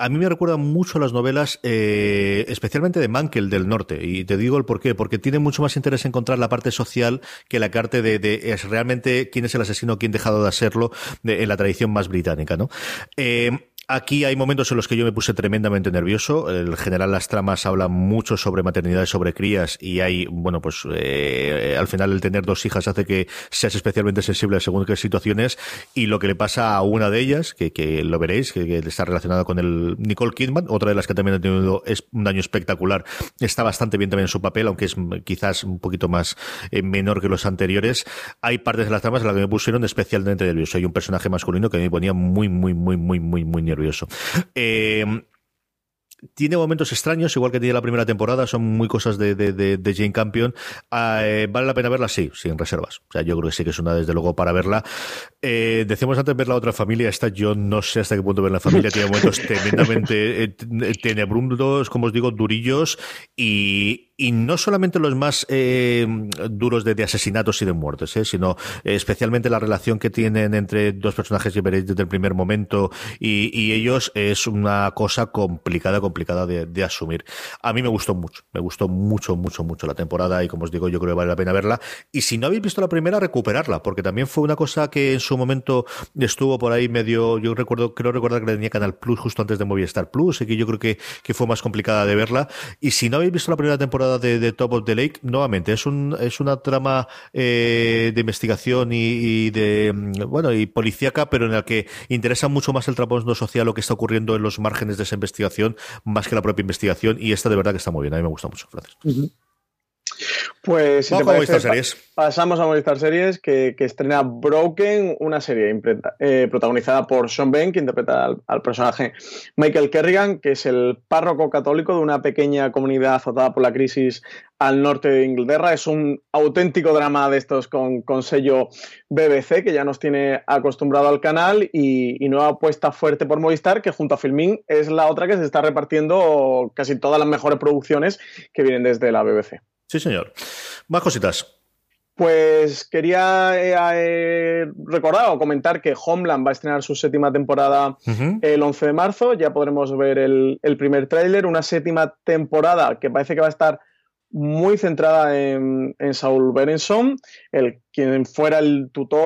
a mí me recuerda mucho las novelas, eh, especialmente de Mankel del Norte. Y te digo el por qué. Porque tiene mucho más interés encontrar la parte social que la parte de, es realmente quién es el asesino, quién ha dejado de hacerlo en la tradición más británica, ¿no? Eh, Aquí hay momentos en los que yo me puse tremendamente nervioso. En general, las tramas hablan mucho sobre maternidad, sobre crías, y hay, bueno, pues eh, al final el tener dos hijas hace que seas especialmente sensible según qué situaciones. Y lo que le pasa a una de ellas, que, lo veréis, que, está relacionada con el Nicole Kidman, otra de las que también ha tenido un daño espectacular, está bastante bien también en su papel, aunque es quizás un poquito más eh, menor que los anteriores. Hay partes de las tramas en las que me pusieron especialmente nervioso. Hay un personaje masculino que me ponía muy, muy, muy, muy, muy, muy nervioso. Eh, tiene momentos extraños, igual que tiene la primera temporada, son muy cosas de, de, Jane Campion. Ah, eh, ¿Vale la pena verla? Sí, sin reservas. O sea, yo creo que sí que es una, desde luego, para verla. Eh, decíamos antes ver la otra familia, esta yo no sé hasta qué punto ver la familia, tiene momentos tremendamente eh, tenebrosos, como os digo, durillos, y y no solamente los más eh, duros de, asesinatos y de muertes, ¿eh? sino especialmente la relación que tienen entre dos personajes que veréis desde el primer momento y, ellos es una cosa complicada, complicada de, asumir. A mí me gustó mucho, me gustó mucho, mucho, mucho la temporada y como os digo, yo creo que vale la pena verla. Y si no habéis visto la primera, recuperarla, porque también fue una cosa que en su momento estuvo por ahí medio, yo recuerdo, creo recordar que tenía Canal Plus justo antes de Movistar Plus, y que yo creo que, que fue más complicada de verla. Y si no habéis visto la primera temporada de, Top of the Lake, nuevamente, es, un, es una trama eh, de investigación y, de, bueno, y policíaca, pero en la que interesa mucho más el trasfondo social, lo que está ocurriendo en los márgenes de esa investigación, más que la propia investigación. Y esta de verdad que está muy bien. A mí me gusta mucho, Francis.
Pues si te parece, series. pasamos a Movistar Series, que, estrena Broken, una serie eh, protagonizada por Sean Penn, que interpreta al, personaje Michael Kerrigan, que es el párroco católico de una pequeña comunidad azotada por la crisis al norte de Inglaterra. Es un auténtico drama de estos con, sello BBC, que ya nos tiene acostumbrado al canal, y, y nueva apuesta fuerte por Movistar, que junto a Filmin es la otra que se está repartiendo casi todas las mejores producciones que vienen desde la BBC.
Sí, señor. Más cositas.
Pues quería eh, eh, recordar o comentar que Homeland va a estrenar su séptima temporada el 11 de marzo. Ya podremos ver el, el primer tráiler. Una séptima temporada que parece que va a estar muy centrada en, en Saul Berenson, el quien fuera el tutor.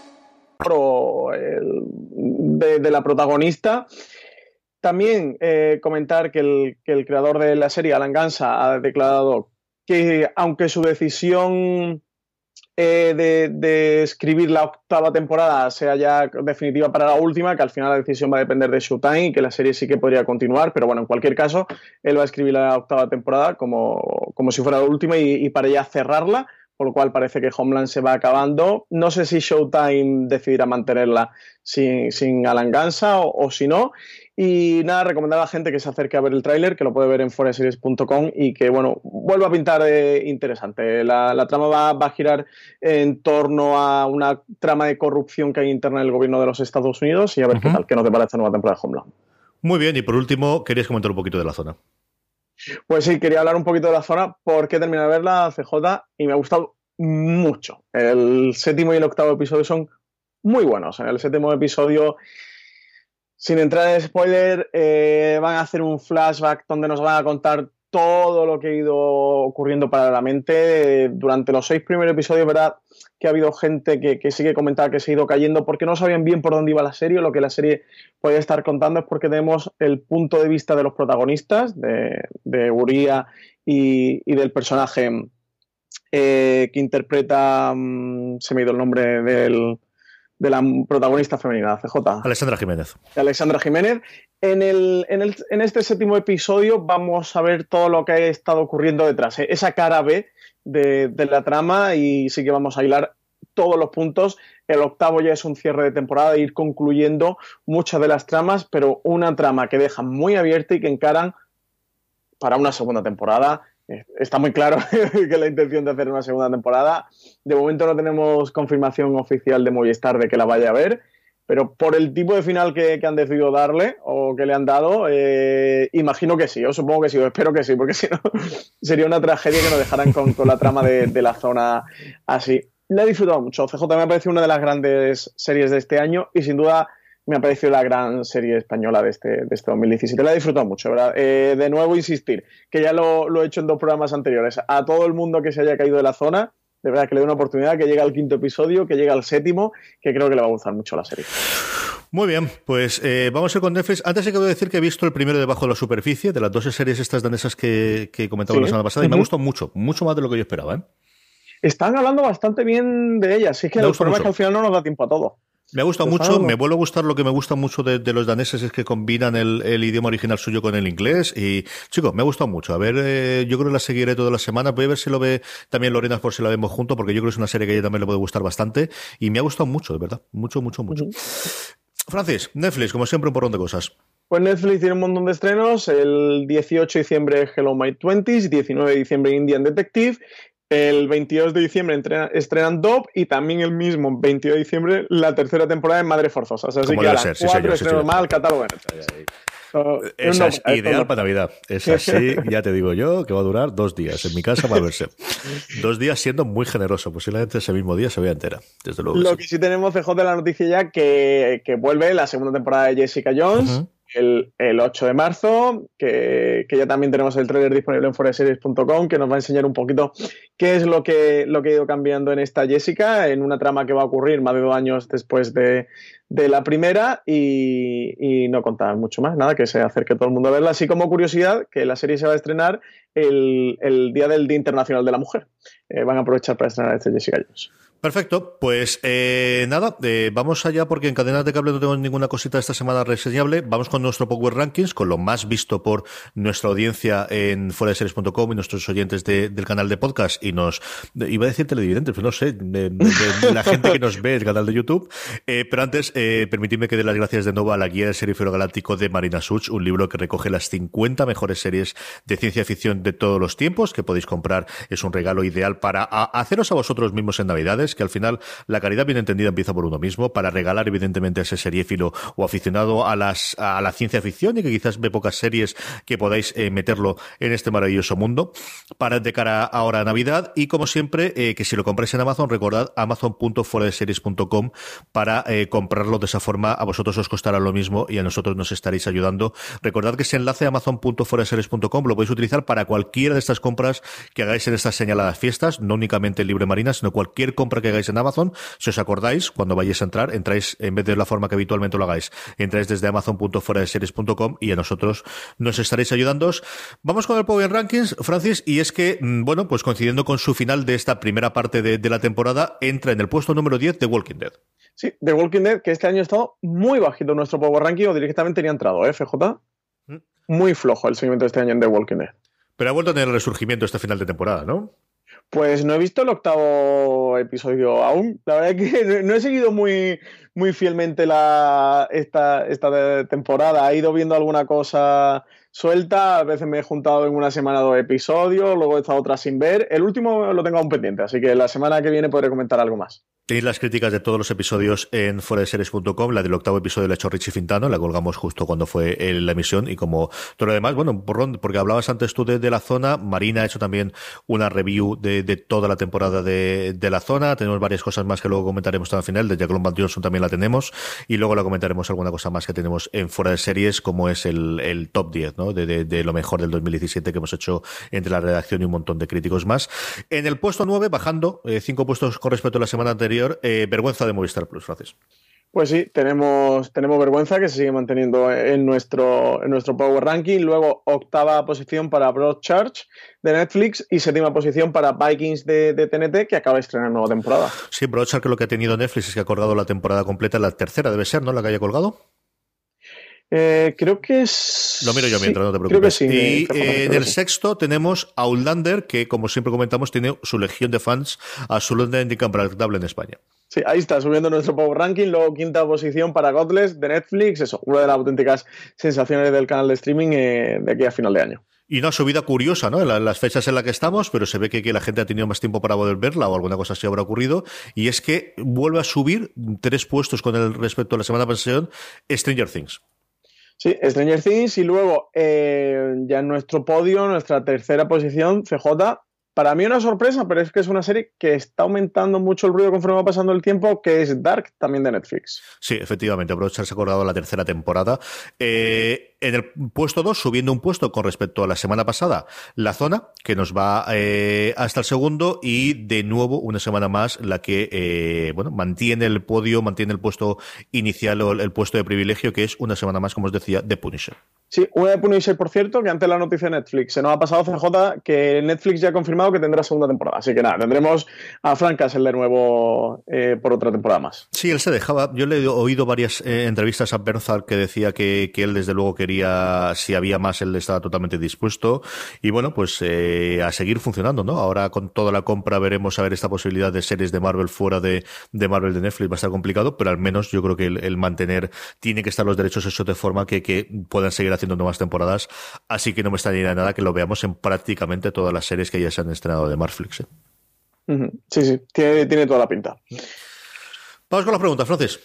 De, la protagonista. También eh, comentar que el, que el creador de la serie, Alan Gansa, ha declarado que aunque su decisión eh, de, escribir la octava temporada sea ya definitiva para la última, que al final la decisión va a depender de Showtime y que la serie sí que podría continuar, pero bueno, en cualquier caso, él va a escribir la octava temporada como, como si fuera la última y, para ya cerrarla por lo cual parece que Homeland se va acabando. No sé si Showtime decidirá mantenerla sin, sin Alan Gansa o, si no. Y nada, recomendar a la gente que se acerque a ver el tráiler, que lo puede ver en foreseries.com y que, bueno, vuelva a pintar eh, interesante. La, trama va, a girar en torno a una trama de corrupción que hay interna en el gobierno de los Estados Unidos y a ver qué tal, qué nos depara esta nueva temporada de Homeland.
Muy bien, y por último, querías comentar un poquito de la zona.
Pues sí, quería hablar un poquito de la zona porque he terminado de ver la CJ y me ha gustado mucho. El séptimo y el octavo episodio son muy buenos. En el séptimo episodio, sin entrar en spoiler, eh, van a hacer un flashback donde nos van a contar todo lo que ha ido ocurriendo paralelamente. Durante los seis primeros episodios, ¿verdad? Que ha habido gente que, que sí que comentaba que se ha ido cayendo porque no sabían bien por dónde iba la serie. Lo que la serie puede estar contando es porque tenemos el punto de vista de los protagonistas, de, de Uría y, y, del personaje eh, que interpreta, mm, se me ha ido el nombre del, de la protagonista femenina, CJ.
Alexandra Jiménez.
Alexandra Jiménez. En, el, en, el, en, este séptimo episodio vamos a ver todo lo que ha estado ocurriendo detrás, ¿eh? esa cara B de, la trama y sí que vamos a hilar todos los puntos. El octavo ya es un cierre de temporada, ir concluyendo muchas de las tramas, pero una trama que deja muy abierta y que encaran para una segunda temporada está muy claro que la intención de hacer una segunda temporada. De momento no tenemos confirmación oficial de Movistar de que la vaya a ver, pero por el tipo de final que, han decidido darle o que le han dado, eh, imagino que sí, o supongo que sí, o espero que sí, porque si no sería una tragedia que nos dejaran con, la trama de, la zona así. La he disfrutado mucho. CJ me ha parecido una de las grandes series de este año y sin duda me ha parecido la gran serie española de este, de este 2017. La he disfrutado mucho, ¿verdad? Eh, de nuevo, insistir, que ya lo, lo he hecho en dos programas anteriores. A todo el mundo que se haya caído de la zona, de verdad que le dé una oportunidad, que llegue al quinto episodio, que llegue al séptimo, que creo que le va a gustar mucho la serie.
Muy bien, pues eh, vamos a ir con Netflix. Antes de que voy a decir que he visto el primero debajo de la superficie, de las dos series estas danesas que, que comentaba la semana pasada, y me ha gustado mucho, mucho más de lo que yo esperaba. ¿eh?
Están hablando bastante bien de ellas. Es que el problema es que al final no nos da tiempo a todo.
Me ha gustado mucho, me vuelve a gustar lo que me gusta mucho de, los daneses es que combinan el, idioma original suyo con el inglés y chicos, me ha gustado mucho. A ver, eh, yo creo que la seguiré toda la semana, voy a ver si lo ve también Lorena por si la vemos junto, porque yo creo que es una serie que a ella también le puede gustar bastante y me ha gustado mucho, de verdad, mucho, mucho, mucho. Francis, Netflix, como siempre, un porrón de cosas.
Pues Netflix tiene un montón de estrenos. El 18 de diciembre Hello My Twenties, 19 de diciembre Indian Detective el 22 de diciembre estrenan Dop y también el mismo 22 de diciembre la tercera temporada de Madre Forzosas. Así que a las cuatro estrenos más catálogo
Esa es ideal para Navidad. Es así, ya te digo yo, que va a durar dos días en mi casa para verse. dos días siendo muy generoso. Posiblemente ese mismo día se vea entera. Desde luego.
Lo que sí tenemos, CJ, de la noticia ya que, que vuelve la segunda temporada de Jessica Jones el, el 8 de marzo, que, que, ya también tenemos el trailer disponible en foreseries.com, que nos va a enseñar un poquito qué es lo que, lo que ha ido cambiando en esta Jessica, en una trama que va a ocurrir más de dos años después de, de la primera y, y, no contar mucho más, nada, que se acerque todo el mundo a verla. Así como curiosidad, que la serie se va a estrenar el, el día del Día Internacional de la Mujer. Eh, van a aprovechar para estrenar este Jessica Jones.
Perfecto, pues eh, nada, eh, vamos allá porque en cadenas de cable no tenemos ninguna cosita esta semana reseñable. Vamos con nuestro Power Rankings, con lo más visto por nuestra audiencia en fueradeseries.com y nuestros oyentes del canal de podcast y nos, iba a decir televidentes, pero no sé, de, la gente que nos ve el canal de YouTube. Eh, pero antes, eh, permitidme que dé las gracias de nuevo a la guía del serifero galáctico de Marina Such, un libro que recoge las 50 mejores series de ciencia ficción de todos los tiempos que podéis comprar. Es un regalo ideal para haceros a vosotros mismos en Navidades que al final la caridad bien entendida empieza por uno mismo, para regalar evidentemente a ese seriéfilo o aficionado a, las, a la ciencia ficción y que quizás ve pocas series que podáis eh, meterlo en este maravilloso mundo, para de cara ahora a Navidad y como siempre, eh, que si lo compráis en Amazon, recordad amazon.fueradeseries.com para eh, comprarlo de esa forma, a vosotros os costará lo mismo y a nosotros nos estaréis ayudando. Recordad que ese enlace amazon.fueradeseries.com lo podéis utilizar para cualquiera de estas compras que hagáis en estas señaladas fiestas, no únicamente Libre Marina, sino cualquier compra que hagáis en Amazon. Si os acordáis, cuando vayáis a entrar, entráis, en vez de la forma que habitualmente lo hagáis, entráis desde amazon.fueradeseries.com y a nosotros nos estaréis ayudando. Vamos con el Power Rankings, Francis, y es que, mm, bueno, pues coincidiendo con su final de esta primera parte de, la temporada, entra en el puesto número 10 de Walking Dead.
Sí, The Walking Dead, que este año ha estado muy bajito en nuestro Power Ranking, o directamente ni ha entrado, ¿eh, FJ? Mm. Muy flojo el seguimiento de este año en The Walking Dead.
Pero ha vuelto a tener el resurgimiento este final de temporada, ¿no?
Pues no he visto el octavo episodio aún. La verdad es que no he seguido muy, muy fielmente la, esta, esta temporada. He ido viendo alguna cosa suelta. A veces me he juntado en una semana dos episodios, luego he estado otra sin ver. El último lo tengo aún pendiente, así que la semana que viene podré comentar algo más.
Tenéis las críticas de todos los episodios en foreseries.com. La del octavo episodio la ha hecho Richie Fintano, la colgamos justo cuando fue la emisión. Y como todo lo demás, bueno, porque hablabas antes tú de, la zona, Marina ha hecho también una review de, toda la temporada de, la zona. Tenemos varias cosas más que luego comentaremos al final. De Jacqueline Van Johnson también la tenemos. Y luego la comentaremos alguna cosa más que tenemos en Fuera de Series, como es el, top 10, ¿no? De, lo mejor del 2017 que hemos hecho entre la redacción y un montón de críticos más. En el puesto 9, bajando eh, cinco puestos con respecto a la semana anterior eh, vergüenza de Movistar Plus, Francis.
Pues sí, tenemos, tenemos vergüenza que se sigue manteniendo en nuestro, en nuestro Power Ranking. Luego, octava posición para Broadchurch de Netflix y séptima posición para Vikings de, TNT, que acaba de estrenar nueva temporada.
Sí, Broadchurch lo que ha tenido Netflix es que ha colgado la temporada completa, la tercera debe ser, ¿no? La que haya colgado.
Eh, creo que es.
Lo miro yo mientras, no te preocupes. y en el sexto tenemos Outlander, que como siempre comentamos, tiene su legión de fans absolutamente incomparable en España.
Sí, ahí está, subiendo nuestro Power Ranking. Luego, quinta posición para Godless de Netflix. Eso, una de las auténticas sensaciones del canal de streaming eh, de aquí a final de año.
Y una subida curiosa, ¿no? En las fechas en las que estamos, pero se ve que, la gente ha tenido más tiempo para poder verla o alguna cosa así habrá ocurrido. Y es que vuelve a subir tres puestos con el respecto a la semana pasada Stranger Things.
Sí, Stranger Things y luego eh, ya en nuestro podio, nuestra tercera posición, CJ, para mí una sorpresa, pero es que es una serie que está aumentando mucho el ruido conforme va pasando el tiempo, que es Dark, también de Netflix.
Sí, efectivamente, Brochard se ha acordado la tercera temporada. Eh, en el puesto 2, subiendo un puesto con respecto a la semana pasada, La Zona, que nos va eh, hasta el segundo, y de nuevo una semana más la que eh, bueno mantiene el podio, mantiene el puesto inicial o el puesto de privilegio, que es una semana más, como os decía, de Punisher.
Sí, una de Punisher, por cierto, que antes la noticia de Netflix se nos ha pasado CJ que Netflix ya ha confirmado que tendrá segunda temporada. Así que nada, tendremos a Frank Castle de nuevo eh, por otra temporada más.
Sí, él se dejaba. Yo le he oído varias eh, entrevistas a Bernthal que decía que, que, él desde luego quería, si había más, él estaba totalmente dispuesto. Y bueno, pues eh, a seguir funcionando, ¿no? Ahora con toda la compra veremos a ver esta posibilidad de series de Marvel fuera de, de Marvel de Netflix. Va a estar complicado, pero al menos yo creo que el, el mantener, tiene que estar los derechos hechos de forma que, que puedan seguir haciendo nuevas temporadas, así que no me está de nada que lo veamos en prácticamente todas las series que ya se han estrenado de Marflix. ¿eh?
Sí, sí, tiene, tiene toda la pinta.
Vamos con las preguntas, Francis.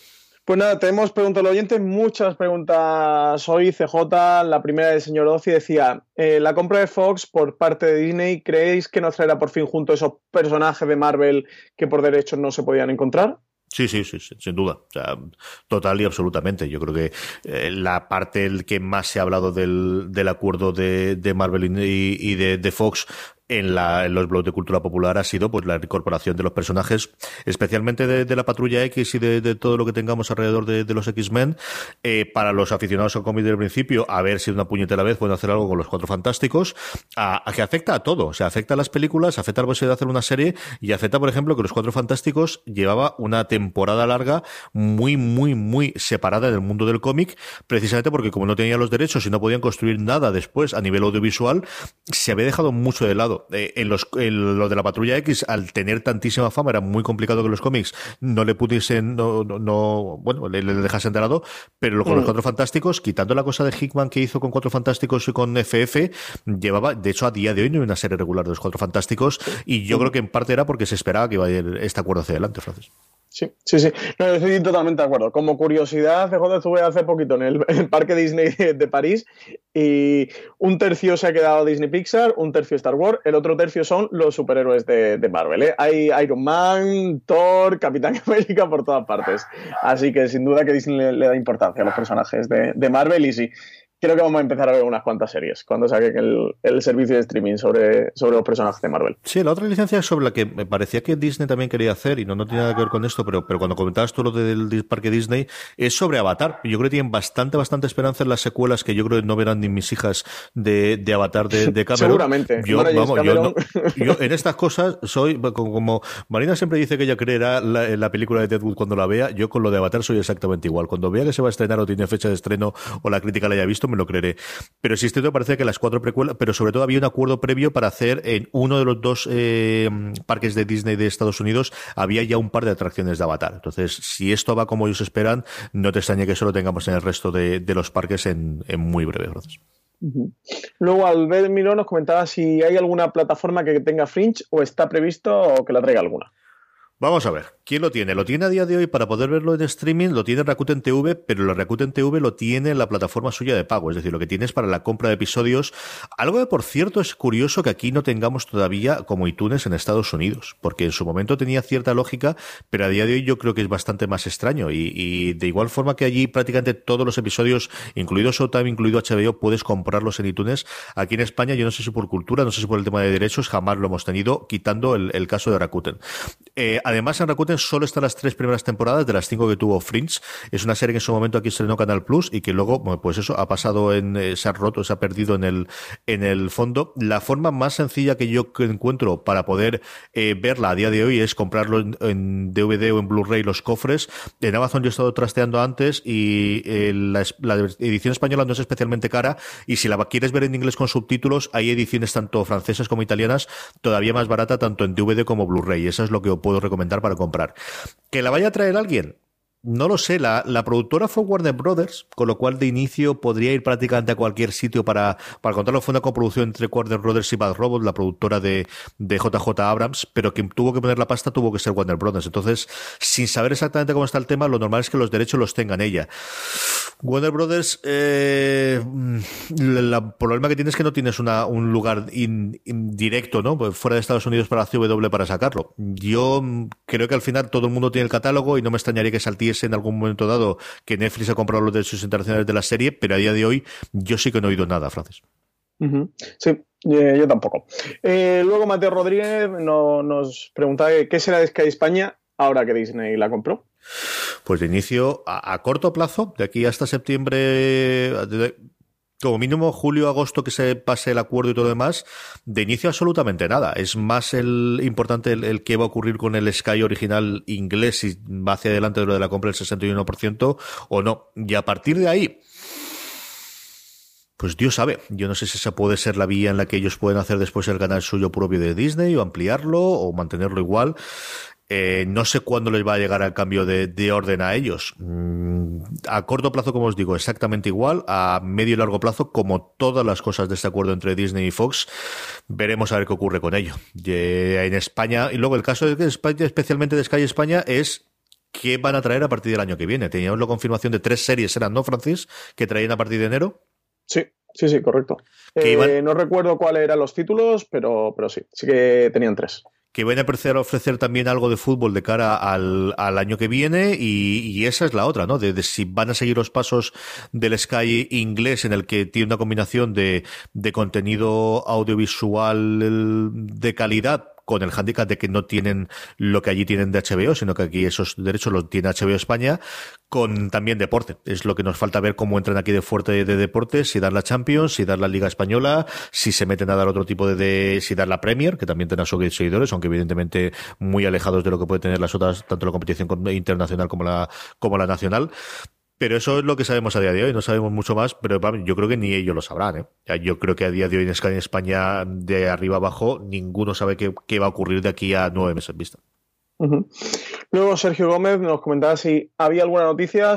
Pues nada, tenemos preguntas al oyente, muchas preguntas hoy. CJ, la primera del señor Ozi decía, eh, la compra de Fox por parte de Disney, ¿creéis que nos traerá por fin junto esos personajes de Marvel que por derechos no se podían encontrar?
Sí, sí, sí, sin duda. O sea, total y absolutamente. Yo creo que eh, la parte el que más se ha hablado del, del acuerdo de, de Marvel y, y de, de, Fox en, la, en los blogs de cultura popular ha sido pues la incorporación de los personajes, especialmente de, la Patrulla X y de, todo lo que tengamos alrededor de, los X-Men. Eh, para los aficionados al cómic del principio, a ver si una puñetera vez pueden hacer algo con los Cuatro Fantásticos, a, a, que afecta a todo. O sea, afecta a las películas, afecta a la posibilidad de hacer una serie y afecta, por ejemplo, que los Cuatro Fantásticos llevaba una temporada larga muy, muy, muy separada del mundo del cómic, precisamente porque como no tenían los derechos y no podían construir nada después a nivel audiovisual, se había dejado mucho de lado eh, en, los, en lo de la Patrulla X, al tener tantísima fama, era muy complicado que los cómics no le pudiesen, no, no, no bueno, le, le, dejasen de lado, pero con mm. los Cuatro Fantásticos, quitando la cosa de Hickman que hizo con Cuatro Fantásticos y con FF, llevaba, de hecho, a día de hoy no hay una serie regular de los Cuatro Fantásticos, y yo mm. creo que en parte era porque se esperaba que iba a ir este acuerdo hacia adelante, Francis.
Sí, sí, sí. No, estoy totalmente de acuerdo. Como curiosidad, CJ estuve hace poquito en el, Parque Disney de París y un tercio se ha quedado Disney Pixar, un tercio Star Wars, el otro tercio son los superhéroes de, Marvel. ¿eh? Hay Iron Man, Thor, Capitán América por todas partes. Así que sin duda que Disney le, da importancia a los personajes de Marvel y sí, creo que vamos a empezar a ver unas cuantas series cuando saquen el, el, servicio de streaming sobre, sobre los personajes de Marvel.
Sí, la otra licencia sobre la que me parecía que Disney también quería hacer, y no, no tiene nada que ver con esto, pero, pero cuando comentabas tú lo del parque Disney, es sobre Avatar. Yo creo que tienen bastante, bastante esperanza en las secuelas que yo creo que no verán ni mis hijas de, de Avatar de, de Cameron.
Seguramente.
Yo, vamos, yo, no, yo, en estas cosas soy, como, Marina siempre dice que ella creerá la, la película de Deadwood cuando la vea, yo con lo de Avatar soy exactamente igual. Cuando vea que se va a estrenar o tiene fecha de estreno o la crítica la haya visto, lo creeré. Pero existe me parece que las cuatro precuelas, pero sobre todo había un acuerdo previo para hacer en uno de los dos eh, parques de Disney de Estados Unidos, había ya un par de atracciones de Avatar. Entonces, si esto va como ellos esperan, no te extrañe que eso lo tengamos en el resto de, los parques en, muy breve. Gracias.
Uh -huh. Luego, Albert nos comentaba si hay alguna plataforma que tenga Fringe o está previsto que la traiga alguna.
Vamos a ver, ¿quién lo tiene? Lo tiene a día de hoy para poder verlo en streaming, lo tiene Rakuten TV, pero lo Rakuten TV lo tiene en la plataforma suya de pago, es decir, lo que tienes para la compra de episodios. Algo que, por cierto, es curioso que aquí no tengamos todavía como iTunes en Estados Unidos, porque en su momento tenía cierta lógica, pero a día de hoy yo creo que es bastante más extraño. Y, de igual forma que allí prácticamente todos los episodios, incluido Showtime, incluido HBO, puedes comprarlos en iTunes. Aquí en España, yo no sé si por cultura, no sé si por el tema de derechos, jamás lo hemos tenido, quitando el, el caso de Rakuten. Eh, Además, en Rakuten solo están las tres primeras temporadas de las cinco que tuvo Fringe. Es una serie que en su momento aquí estrenó Canal Plus y que luego, pues eso, ha pasado en, eh, se ha roto, se ha perdido en el, en el fondo. La forma más sencilla que yo encuentro para poder eh, verla a día de hoy es comprarlo en, DVD o en Blu-ray los cofres. En Amazon yo he estado trasteando antes y eh, la, la, edición española no es especialmente cara y si la quieres ver en inglés con subtítulos, hay ediciones tanto francesas como italianas todavía más barata tanto en DVD como Blu-ray. Eso es lo que os puedo recomendar recomendar para comprar. ¿Que la vaya a traer alguien? No lo sé, la, productora fue Warner Brothers, con lo cual de inicio podría ir prácticamente a cualquier sitio para, para contarlo. Fue una coproducción entre Warner Brothers y Bad Robot, la productora de, JJ Abrams, pero quien tuvo que poner la pasta tuvo que ser Warner Brothers. Entonces, sin saber exactamente cómo está el tema, lo normal es que los derechos los tengan ella. Warner Brothers, eh, el problema que tienes es que no tienes una, un lugar indirecto, ¿no? Pues fuera de Estados Unidos para la CW para sacarlo. Yo creo que al final todo el mundo tiene el catálogo y no me extrañaría que en algún momento dado que Netflix ha comprado los derechos internacionales de la serie, pero a día de hoy yo sí que no he oído nada, Francis.
Sí, yo tampoco. Eh, luego Mateo Rodríguez nos preguntaba qué será de Sky España ahora que Disney la compró.
Pues de inicio, a, corto plazo, de aquí hasta septiembre, como mínimo julio, agosto que se pase el acuerdo y todo lo demás, de inicio absolutamente nada. Es más el importante el, que va a ocurrir con el Sky original inglés si va hacia adelante de lo de la compra del 61% o no. Y a partir de ahí, pues Dios sabe, yo no sé si esa puede ser la vía en la que ellos pueden hacer después el canal suyo propio de Disney o ampliarlo o mantenerlo igual. Eh, no sé cuándo les va a llegar el cambio de, orden a ellos. Mm, a corto plazo, como os digo, exactamente igual. A medio y largo plazo, como todas las cosas de este acuerdo entre Disney y Fox, veremos a ver qué ocurre con ello. en España, y luego el caso de España, especialmente de Sky España, es qué van a traer a partir del año que viene. Teníamos la confirmación de tres series, ¿eran no, Francis? Que traían a partir de enero.
Sí, sí, sí, correcto. Eh, no recuerdo cuáles eran los títulos, pero, pero sí, sí que tenían tres
que van a ofrecer, también algo de fútbol de cara al, año que viene y, esa es la otra, ¿no? De, si van a seguir los pasos del Sky inglés en el que tiene una combinación de, de contenido audiovisual de calidad con el hándicap de que no tienen lo que allí tienen de HBO, sino que aquí esos derechos los tiene HBO España, con también deporte. Es lo que nos falta ver cómo entran aquí de fuerte de, deporte, si dar la Champions, si dar la Liga Española, si se meten a dar otro tipo de, si dar la Premier, que también tendrá sus seguidores, aunque evidentemente muy alejados de lo que puede tener las otras, tanto la competición internacional como la, como la nacional. Pero eso es lo que sabemos a día de hoy, no sabemos mucho más, pero yo creo que ni ellos lo sabrán. ¿eh? Yo creo que a día de hoy en España, de arriba abajo, ninguno sabe qué, qué va a ocurrir de aquí a nueve meses vista.
Luego Sergio Gómez nos comentaba si había alguna noticia.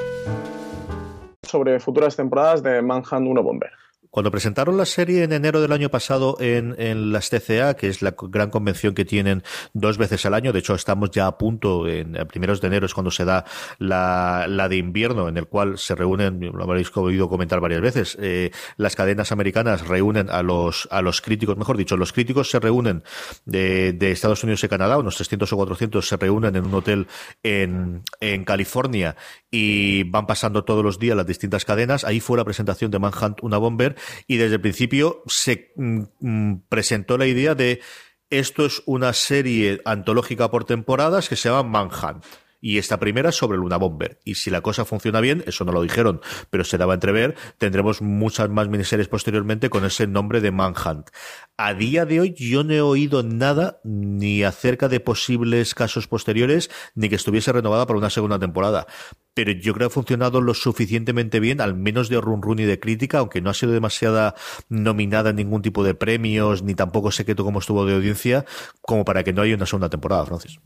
Sobre futuras temporadas de Manhunt 1 Bomber.
Cuando presentaron la serie en enero del año pasado en, en las TCA, que es la gran convención que tienen dos veces al año, de hecho estamos ya a punto, en, primeros de enero es cuando se da la, la de invierno, en el cual se reúnen, lo habréis oído comentar varias veces, eh, las cadenas americanas reúnen a los, a los críticos, mejor dicho, los críticos se reúnen de, de Estados Unidos y Canadá, unos 300 o 400 se reúnen en un hotel en, en California y van pasando todos los días las distintas cadenas. Ahí fue la presentación de Manhunt, una bomber, y desde el principio se mm, mm, presentó la idea de esto es una serie antológica por temporadas que se llama Manhunt y esta primera sobre Luna Bomber. Y si la cosa funciona bien, eso no lo dijeron, pero se daba a entrever, tendremos muchas más miniseries posteriormente con ese nombre de Manhunt. A día de hoy yo no he oído nada ni acerca de posibles casos posteriores, ni que estuviese renovada para una segunda temporada. Pero yo creo que ha funcionado lo suficientemente bien, al menos de run run y de crítica, aunque no ha sido demasiada nominada en ningún tipo de premios, ni tampoco sé qué cómo estuvo de audiencia, como para que no haya una segunda temporada, Francis.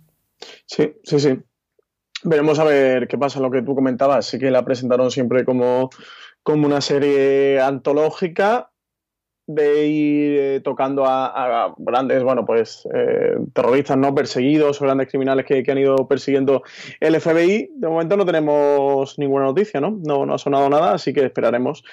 Sí, sí, sí. Veremos a ver qué pasa, lo que tú comentabas. Sí que la presentaron siempre como, como una serie antológica de ir eh, tocando a, grandes, bueno, pues eh, terroristas no perseguidos o grandes criminales que, han ido persiguiendo el FBI. De momento no tenemos ninguna noticia, ¿no? No, no ha sonado nada, así que esperaremos.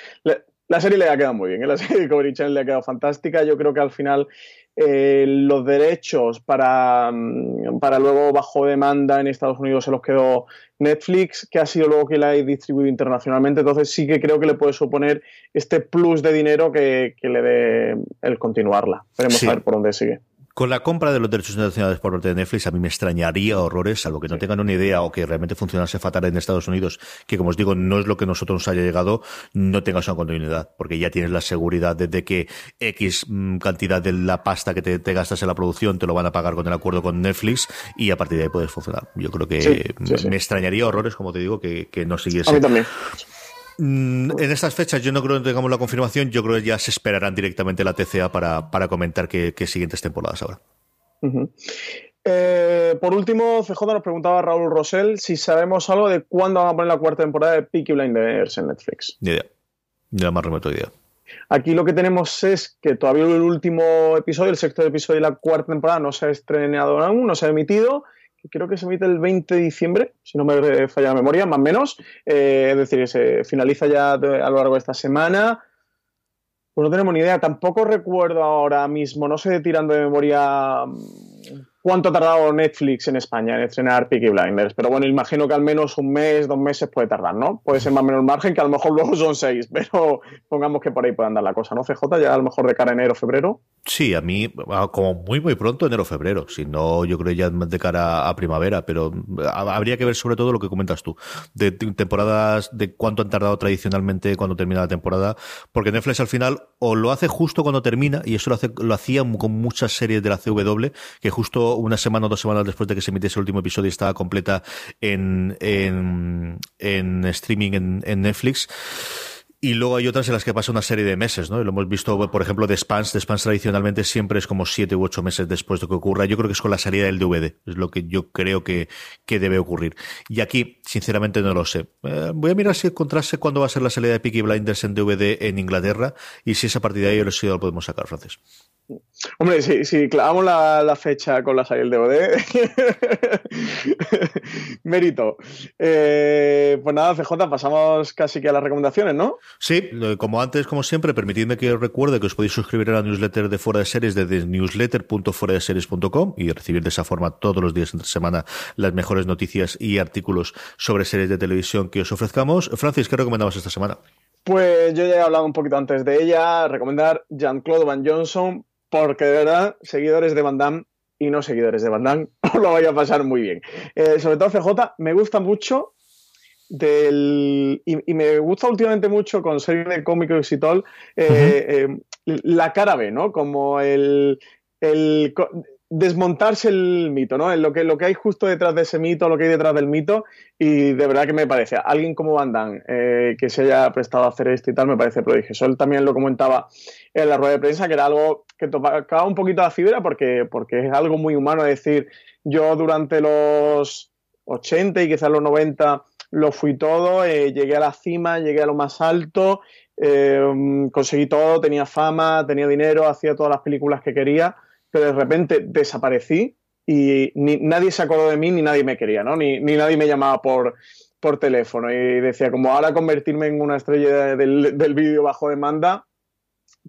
La serie le ha quedado muy bien, ¿eh? la serie de Coverage Channel le ha quedado fantástica. Yo creo que al final eh, los derechos para, mm, para luego bajo demanda en Estados Unidos se los quedó Netflix, que ha sido luego que la ha distribuido internacionalmente. Entonces sí que creo que le puede suponer este plus de dinero que, le dé el continuarla. Veremos a ver por dónde sigue.
Con la compra de los derechos internacionales por parte de Netflix, a mí me extrañaría horrores, algo que no tengan una idea o que realmente funcionase fatal en Estados Unidos, que como os digo, no es lo que nosotros nos haya llegado, no tengas una continuidad, porque ya tienes la seguridad de que X mm, cantidad de la pasta que te, gastas en la producción te lo van a pagar con el acuerdo con Netflix y a partir de ahí puedes funcionar. Yo creo que me extrañaría horrores, como te digo, que, que no siguiese.
A mí también.
Mm, en estas fechas yo no creo que tengamos la confirmación, yo creo que ya se esperarán directamente la TCA para, para comentar qué, siguientes temporadas habrá.
Eh, por último, CJ nos preguntaba Raúl Rosell si sabemos algo de cuándo van a poner la cuarta temporada de Peaky Blinders en Netflix.
Ni idea. Ni la más remota idea.
Aquí lo que tenemos es que todavía el último episodio, el sexto episodio de la cuarta temporada no se ha estrenado aún, no se ha emitido. Creo que se emite el 20 de diciembre, si no me falla la memoria, más o menos. Eh, es decir, se finaliza ya a lo largo de esta semana. Pues no tenemos ni idea. Tampoco recuerdo ahora mismo, no sé, tirando de memoria cuánto ha tardado Netflix en España en estrenar Peaky Blinders. Pero bueno, imagino que al menos un mes, dos meses puede tardar, ¿no? Puede ser más o menos el margen, que a lo mejor luego son seis, pero pongamos que por ahí puede andar la cosa, ¿no? CJ, ya a lo mejor de cara a enero, febrero.
Sí, a mí, como muy, muy pronto, enero, febrero. Si no, yo creo ya de cara a primavera, pero habría que ver sobre todo lo que comentas tú, de temporadas, de cuánto han tardado tradicionalmente cuando termina la temporada, porque Netflix al final o lo hace justo cuando termina, y eso lo, hace, lo hacía con muchas series de la CW, que justo una semana o dos semanas después de que se emitiese el último episodio y estaba completa en, en, en streaming en, en Netflix. Y luego hay otras en las que pasa una serie de meses, ¿no? lo hemos visto, por ejemplo, de Spans. De Spans tradicionalmente siempre es como siete u ocho meses después de que ocurra. Yo creo que es con la salida del DVD. Es lo que yo creo que, que debe ocurrir. Y aquí, sinceramente, no lo sé. Eh, voy a mirar si encontrase cuándo va a ser la salida de Peaky Blinders en DVD en Inglaterra y si esa partida de ahí lo podemos sacar, Francis.
Hombre, si, si clavamos la, fecha con la salida del DVD, mérito. Eh, pues nada, CJ, pasamos casi que a las recomendaciones, ¿no?
Sí, como antes, como siempre, permitidme que os recuerde que os podéis suscribir a la newsletter de Fuera de Series desde newsletter.fueradeseries.com y recibir de esa forma todos los días entre semana las mejores noticias y artículos sobre series de televisión que os ofrezcamos. Francis, ¿qué recomendamos esta semana?
Pues yo ya he hablado un poquito antes de ella, recomendar Jean-Claude Van Johnson, porque de verdad, seguidores de Van Damme y no seguidores de Van Damme, os lo vaya a pasar muy bien. Eh, sobre todo CJ, me gusta mucho del, y, me gusta últimamente mucho con series de cómicos y tal, eh, eh, la cara B, ¿no? Como el, el, desmontarse el mito, ¿no? Lo que, lo que hay justo detrás de ese mito, lo que hay detrás del mito, y de verdad que me parece, alguien como Van Damme, eh, que se haya prestado a hacer esto y tal, me parece prodigioso. Él también lo comentaba en la rueda de prensa, que era algo que tocaba un poquito la fibra, porque, porque es algo muy humano, decir, yo durante los 80 y quizás los 90 lo fui todo, eh, llegué a la cima, llegué a lo más alto, eh, conseguí todo, tenía fama, tenía dinero, hacía todas las películas que quería, pero de repente desaparecí y ni, nadie se acordó de mí ni nadie me quería, ¿no? Ni, ni nadie me llamaba por, por teléfono y decía, como ahora convertirme en una estrella del, del bajo demanda,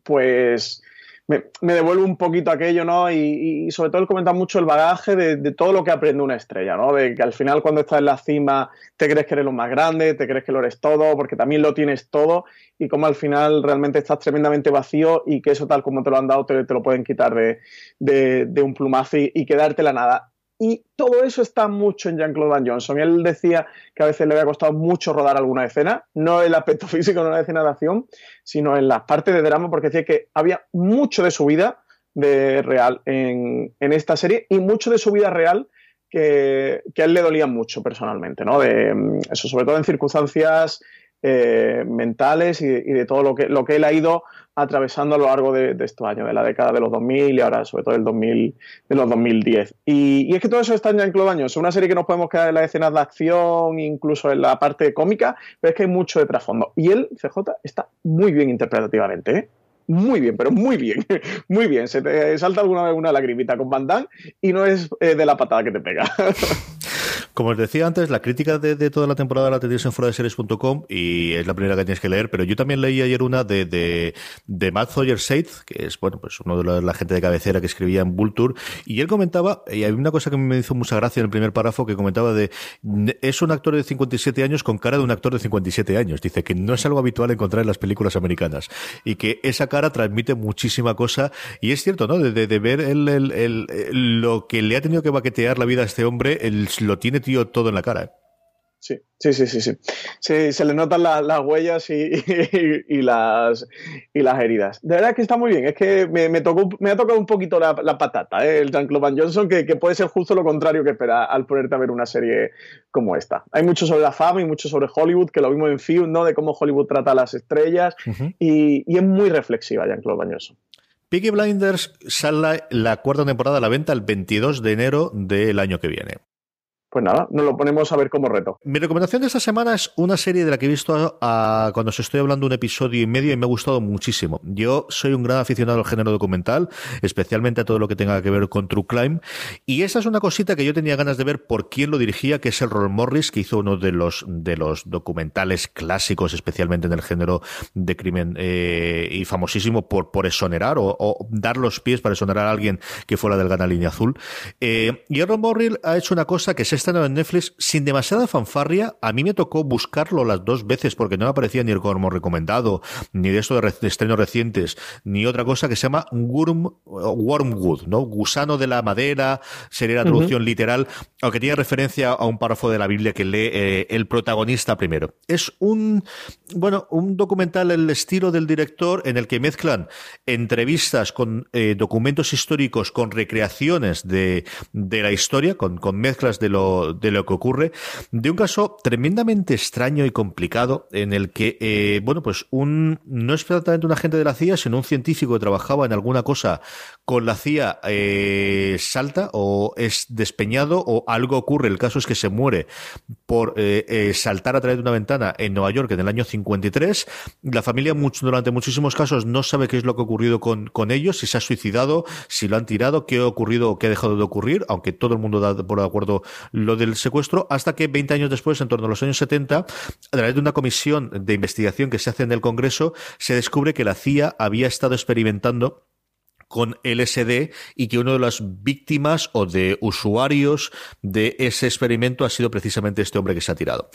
pues me, me, devuelve un poquito aquello, ¿no? Y, sobre todo él comenta mucho el bagaje de, todo lo que aprende una estrella, ¿no? De que al final cuando estás en la cima te crees que eres lo más grande, te crees que lo eres todo, porque también lo tienes todo, y como al final realmente estás tremendamente vacío y que eso tal como te lo han dado te, lo pueden quitar de, de, un plumazo y, y quedarte la nada. Y todo eso está mucho en Jean-Claude Van Johnson. Él decía que a veces le había costado mucho rodar alguna escena, no el aspecto físico de una escena de acción, sino en la parte de drama, porque decía que había mucho de su vida de real en, esta serie y mucho de su vida real que, a él le dolía mucho personalmente, ¿no? De, eso, sobre todo en circunstancias eh, mentales y, de todo lo que, lo que él ha ido atravesando a lo largo de, estos años, de la década de los 2000 y ahora sobre todo el 2000, de los 2010. Y, es que todo eso está en Jean-Claude Es una serie que nos podemos quedar en las escenas de acción, incluso en la parte cómica, pero es que hay mucho de trasfondo. Y él, CJ, está muy bien interpretativamente, ¿eh? muy bien, pero muy bien, muy bien. Se te salta alguna vez una lagrimita con Van y no es eh, de la patada que te pega.
Como os decía antes, la crítica de, toda la temporada la tenéis en series.com y es la primera que tienes que leer, pero yo también leí ayer una de, de, de Matt Sawyer Seitz, que es bueno pues uno de la, gente de cabecera que escribía en Vulture, y él comentaba, y hay una cosa que me hizo mucha gracia en el primer párrafo, que comentaba de, es un actor de 57 años con cara de un actor de 57 años. Dice que no es algo habitual encontrar en las películas americanas y que esa cara transmite muchísima cosa, y es cierto, ¿no? De, ver el, lo que le ha tenido que baquetear la vida a este hombre, lo tiene tío todo en la cara. ¿eh?
Sí, sí, sí, sí, sí. se le notan las huellas y, las, y las heridas. De verdad que está muy bien. Es que me, tocó, me ha tocado un poquito la, patata, ¿eh? el Jean-Claude Van Johnson, que, puede ser justo lo contrario que espera al ponerte a ver una serie como esta. Hay mucho sobre la fama y mucho sobre Hollywood, que lo vimos en Film, ¿no? De cómo Hollywood trata a las estrellas. y, y, es muy reflexiva Jean-Claude Van Johnson.
Peaky Blinders sale la cuarta temporada a la venta el 22 de enero del año que viene
pues nada, nos lo ponemos a ver como reto.
Mi recomendación de esta semana es una serie de la que he visto cuando os estoy hablando un episodio y medio y me ha gustado muchísimo. Yo soy un gran aficionado al género documental, especialmente a todo lo que tenga que ver con True Crime, y esa es una cosita que yo tenía ganas de ver por quién lo dirigía, que es el Ron Morris, que hizo uno de los, de los documentales clásicos, especialmente en el género de crimen, eh, y famosísimo por, por exonerar o, dar los pies para exonerar a alguien que fuera del Gana Línea Azul. Eh, y el Ron Morris ha hecho una cosa que es estrenado en Netflix sin demasiada fanfarria. A mí me tocó buscarlo las dos veces porque no me aparecía ni el como recomendado, ni de esto de, estrenos recientes, ni otra cosa que se llama Worm, Wormwood, ¿no? Gusano de la madera, sería la traducción literal, aunque tiene referencia a un párrafo de la Biblia que lee eh, el protagonista primero. Es un, bueno, un documental el estilo del director en el que mezclan entrevistas con eh, documentos históricos, con recreaciones de, de la historia, con, con mezclas de lo de lo que ocurre, de un caso tremendamente extraño y complicado en el que, eh, bueno, pues un, no es exactamente un agente de la CIA, sino un científico que trabajaba en alguna cosa con la CIA eh, salta o es despeñado o algo ocurre. El caso es que se muere por eh, saltar a través de una ventana en Nueva York en el año 53. La familia durante muchísimos casos no sabe qué es lo que ha ocurrido con, con ellos, si se ha suicidado, si lo han tirado, qué ha ocurrido o qué ha dejado de ocurrir, aunque todo el mundo da por acuerdo lo del secuestro, hasta que 20 años después, en torno a los años 70, a través de una comisión de investigación que se hace en el Congreso, se descubre que la CIA había estado experimentando con LSD y que una de las víctimas o de usuarios de ese experimento ha sido precisamente este hombre que se ha tirado.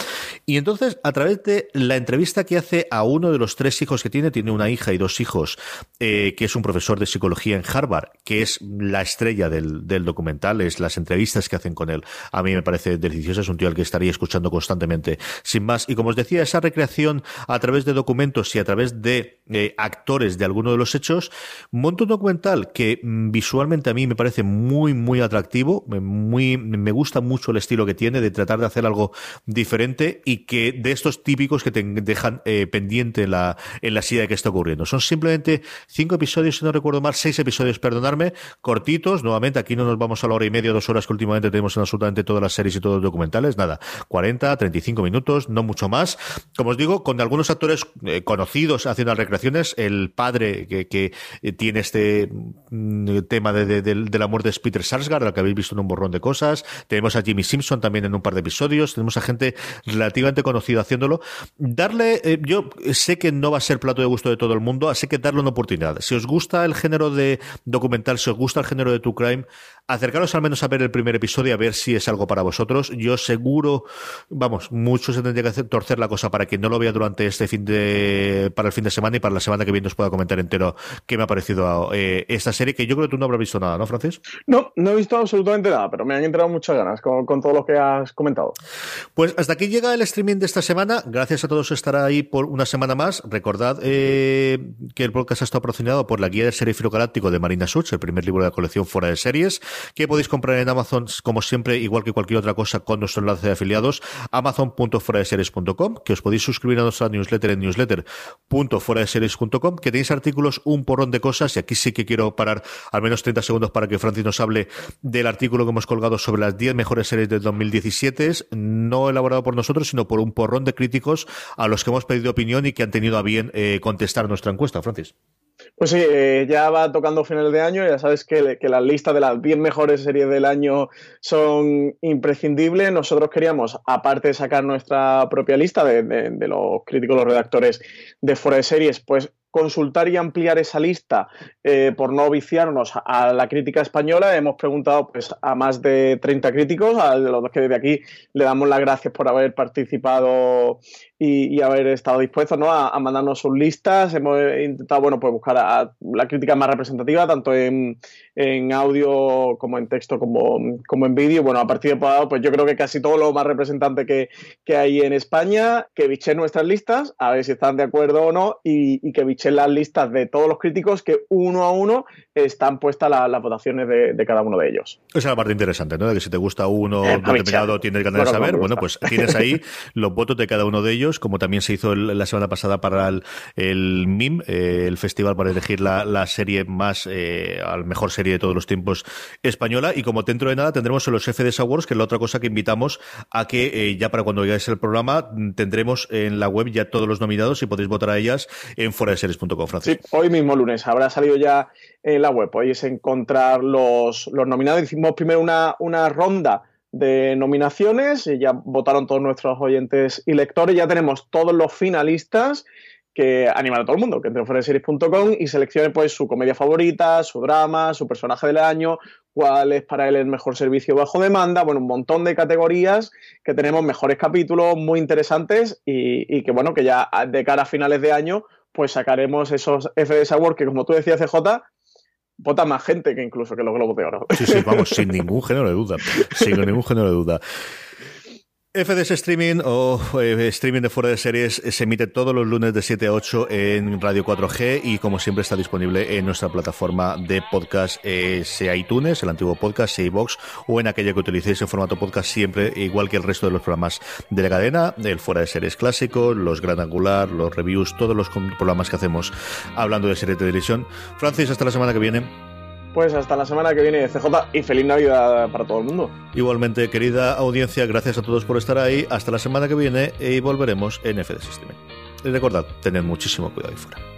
Y entonces, a través de la entrevista que hace a uno de los tres hijos que tiene, tiene una hija y dos hijos, eh, que es un profesor de psicología en Harvard, que es la estrella del, documental, es las entrevistas que hacen con él. A mí me parece delicioso, es un tío al que estaría escuchando constantemente, sin más. Y como os decía, esa recreación a través de documentos y a través de eh, actores de alguno de los hechos, monta un documental que visualmente a mí me parece muy, muy atractivo, muy, me gusta mucho el estilo que tiene de tratar de hacer algo diferente y que de estos típicos que dejan eh, pendiente en la, en la silla de que está ocurriendo. Son simplemente cinco episodios, si no recuerdo mal, seis episodios, perdonarme, cortitos, nuevamente aquí no nos vamos a la hora y media, dos horas que últimamente tenemos en absolutamente todas las series y todos los documentales, nada, 40, 35 minutos, no mucho más. Como os digo, con algunos actores eh, conocidos haciendo las recreaciones, el padre que, eh, tiene este tema de, la muerte de Peter Sarsgaard, al que habéis visto en un borrón de cosas. Tenemos a Jimmy Simpson también en un par de episodios. Tenemos a gente relativamente conocida haciéndolo. Darle, eh, yo sé que no va a ser plato de gusto de todo el mundo, así que darle una oportunidad. Si os gusta el género de documental, si os gusta el género de True Crime, acercaros al menos a ver el primer episodio, a ver si es algo para vosotros. Yo seguro, vamos, muchos se tendría que torcer la cosa para que no lo vea durante este fin de, para el fin de semana y para la semana que viene os pueda comentar entero qué me ha parecido eh, esta serie, que yo creo que tú no habrás visto nada, ¿no, Francis?
No, no he visto absolutamente nada, pero me han entrado muchas ganas con, todo lo que has comentado.
Pues hasta aquí llega el streaming de esta semana. Gracias a todos por estar ahí por una semana más. Recordad eh, que el podcast ha estado patrocinado por la guía del serie galáctico de Marina Such, el primer libro de la colección fuera de series que podéis comprar en Amazon, como siempre, igual que cualquier otra cosa, con nuestro enlace de afiliados, amazon.foradeseries.com, que os podéis suscribir a nuestra newsletter en newsletter.foradeseries.com, que tenéis artículos, un porrón de cosas, y aquí sí que quiero parar al menos 30 segundos para que Francis nos hable del artículo que hemos colgado sobre las 10 mejores series del 2017, no elaborado por nosotros, sino por un porrón de críticos a los que hemos pedido opinión y que han tenido a bien eh, contestar nuestra encuesta, Francis.
Pues sí, eh, ya va tocando finales de año, ya sabes que, que las listas de las 10 mejores series del año son imprescindibles. Nosotros queríamos, aparte de sacar nuestra propia lista de los críticos, los redactores de fuera de series, pues consultar y ampliar esa lista eh, por no viciarnos a la crítica española. Hemos preguntado pues, a más de 30 críticos, a los que desde aquí le damos las gracias por haber participado y, haber estado dispuestos ¿no? a, mandarnos sus listas. Hemos intentado bueno, pues buscar a, la crítica más representativa, tanto en, en audio como en texto como, como en vídeo. Bueno, a partir de ahora, pues yo creo que casi todo lo más representante que, que hay en España, que biché nuestras listas, a ver si están de acuerdo o no, y, y que biché las listas de todos los críticos, que uno a uno están puestas las votaciones de, de, cada uno de ellos.
Esa es la parte interesante, ¿no? De que si te gusta uno eh, determinado, tienes ganas de saber. Bueno, pues tienes ahí los votos de cada uno de ellos como también se hizo la semana pasada para el, MIM, eh, el festival para elegir la, serie más, eh, al mejor serie de todos los tiempos española. Y como dentro de nada tendremos los FDS Awards, que es la otra cosa que invitamos a que eh, ya para cuando oigáis el programa tendremos en la web ya todos los nominados y podéis votar a ellas en foradeseries.com, Francis.
Sí, hoy mismo lunes habrá salido ya en la web. Podéis encontrar los, los nominados. Hicimos primero una, una ronda de nominaciones, ya votaron todos nuestros oyentes y lectores, ya tenemos todos los finalistas que animan a todo el mundo, que entre en y seleccione pues su comedia favorita, su drama, su personaje del año, cuál es para él el mejor servicio bajo demanda, bueno, un montón de categorías que tenemos mejores capítulos muy interesantes y, y que bueno, que ya de cara a finales de año pues sacaremos esos FDS Awards que como tú decías CJ, vota más gente que incluso que los Globos de Oro.
Sí, sí, vamos, sin ningún género de duda. Sin ningún género de duda. FDS Streaming o eh, streaming de fuera de series se emite todos los lunes de 7 a 8 en Radio 4G y como siempre está disponible en nuestra plataforma de podcast, eh, sea iTunes, el antiguo podcast, sea iVox o en aquella que utilicéis en formato podcast siempre, igual que el resto de los programas de la cadena, el fuera de series clásico, los gran angular, los reviews, todos los programas que hacemos hablando de series de televisión. Francis, hasta la semana que viene.
Pues hasta la semana que viene, CJ, y feliz Navidad para todo el mundo.
Igualmente, querida audiencia, gracias a todos por estar ahí. Hasta la semana que viene y volveremos en FD System. Y recordad, tened muchísimo cuidado ahí fuera.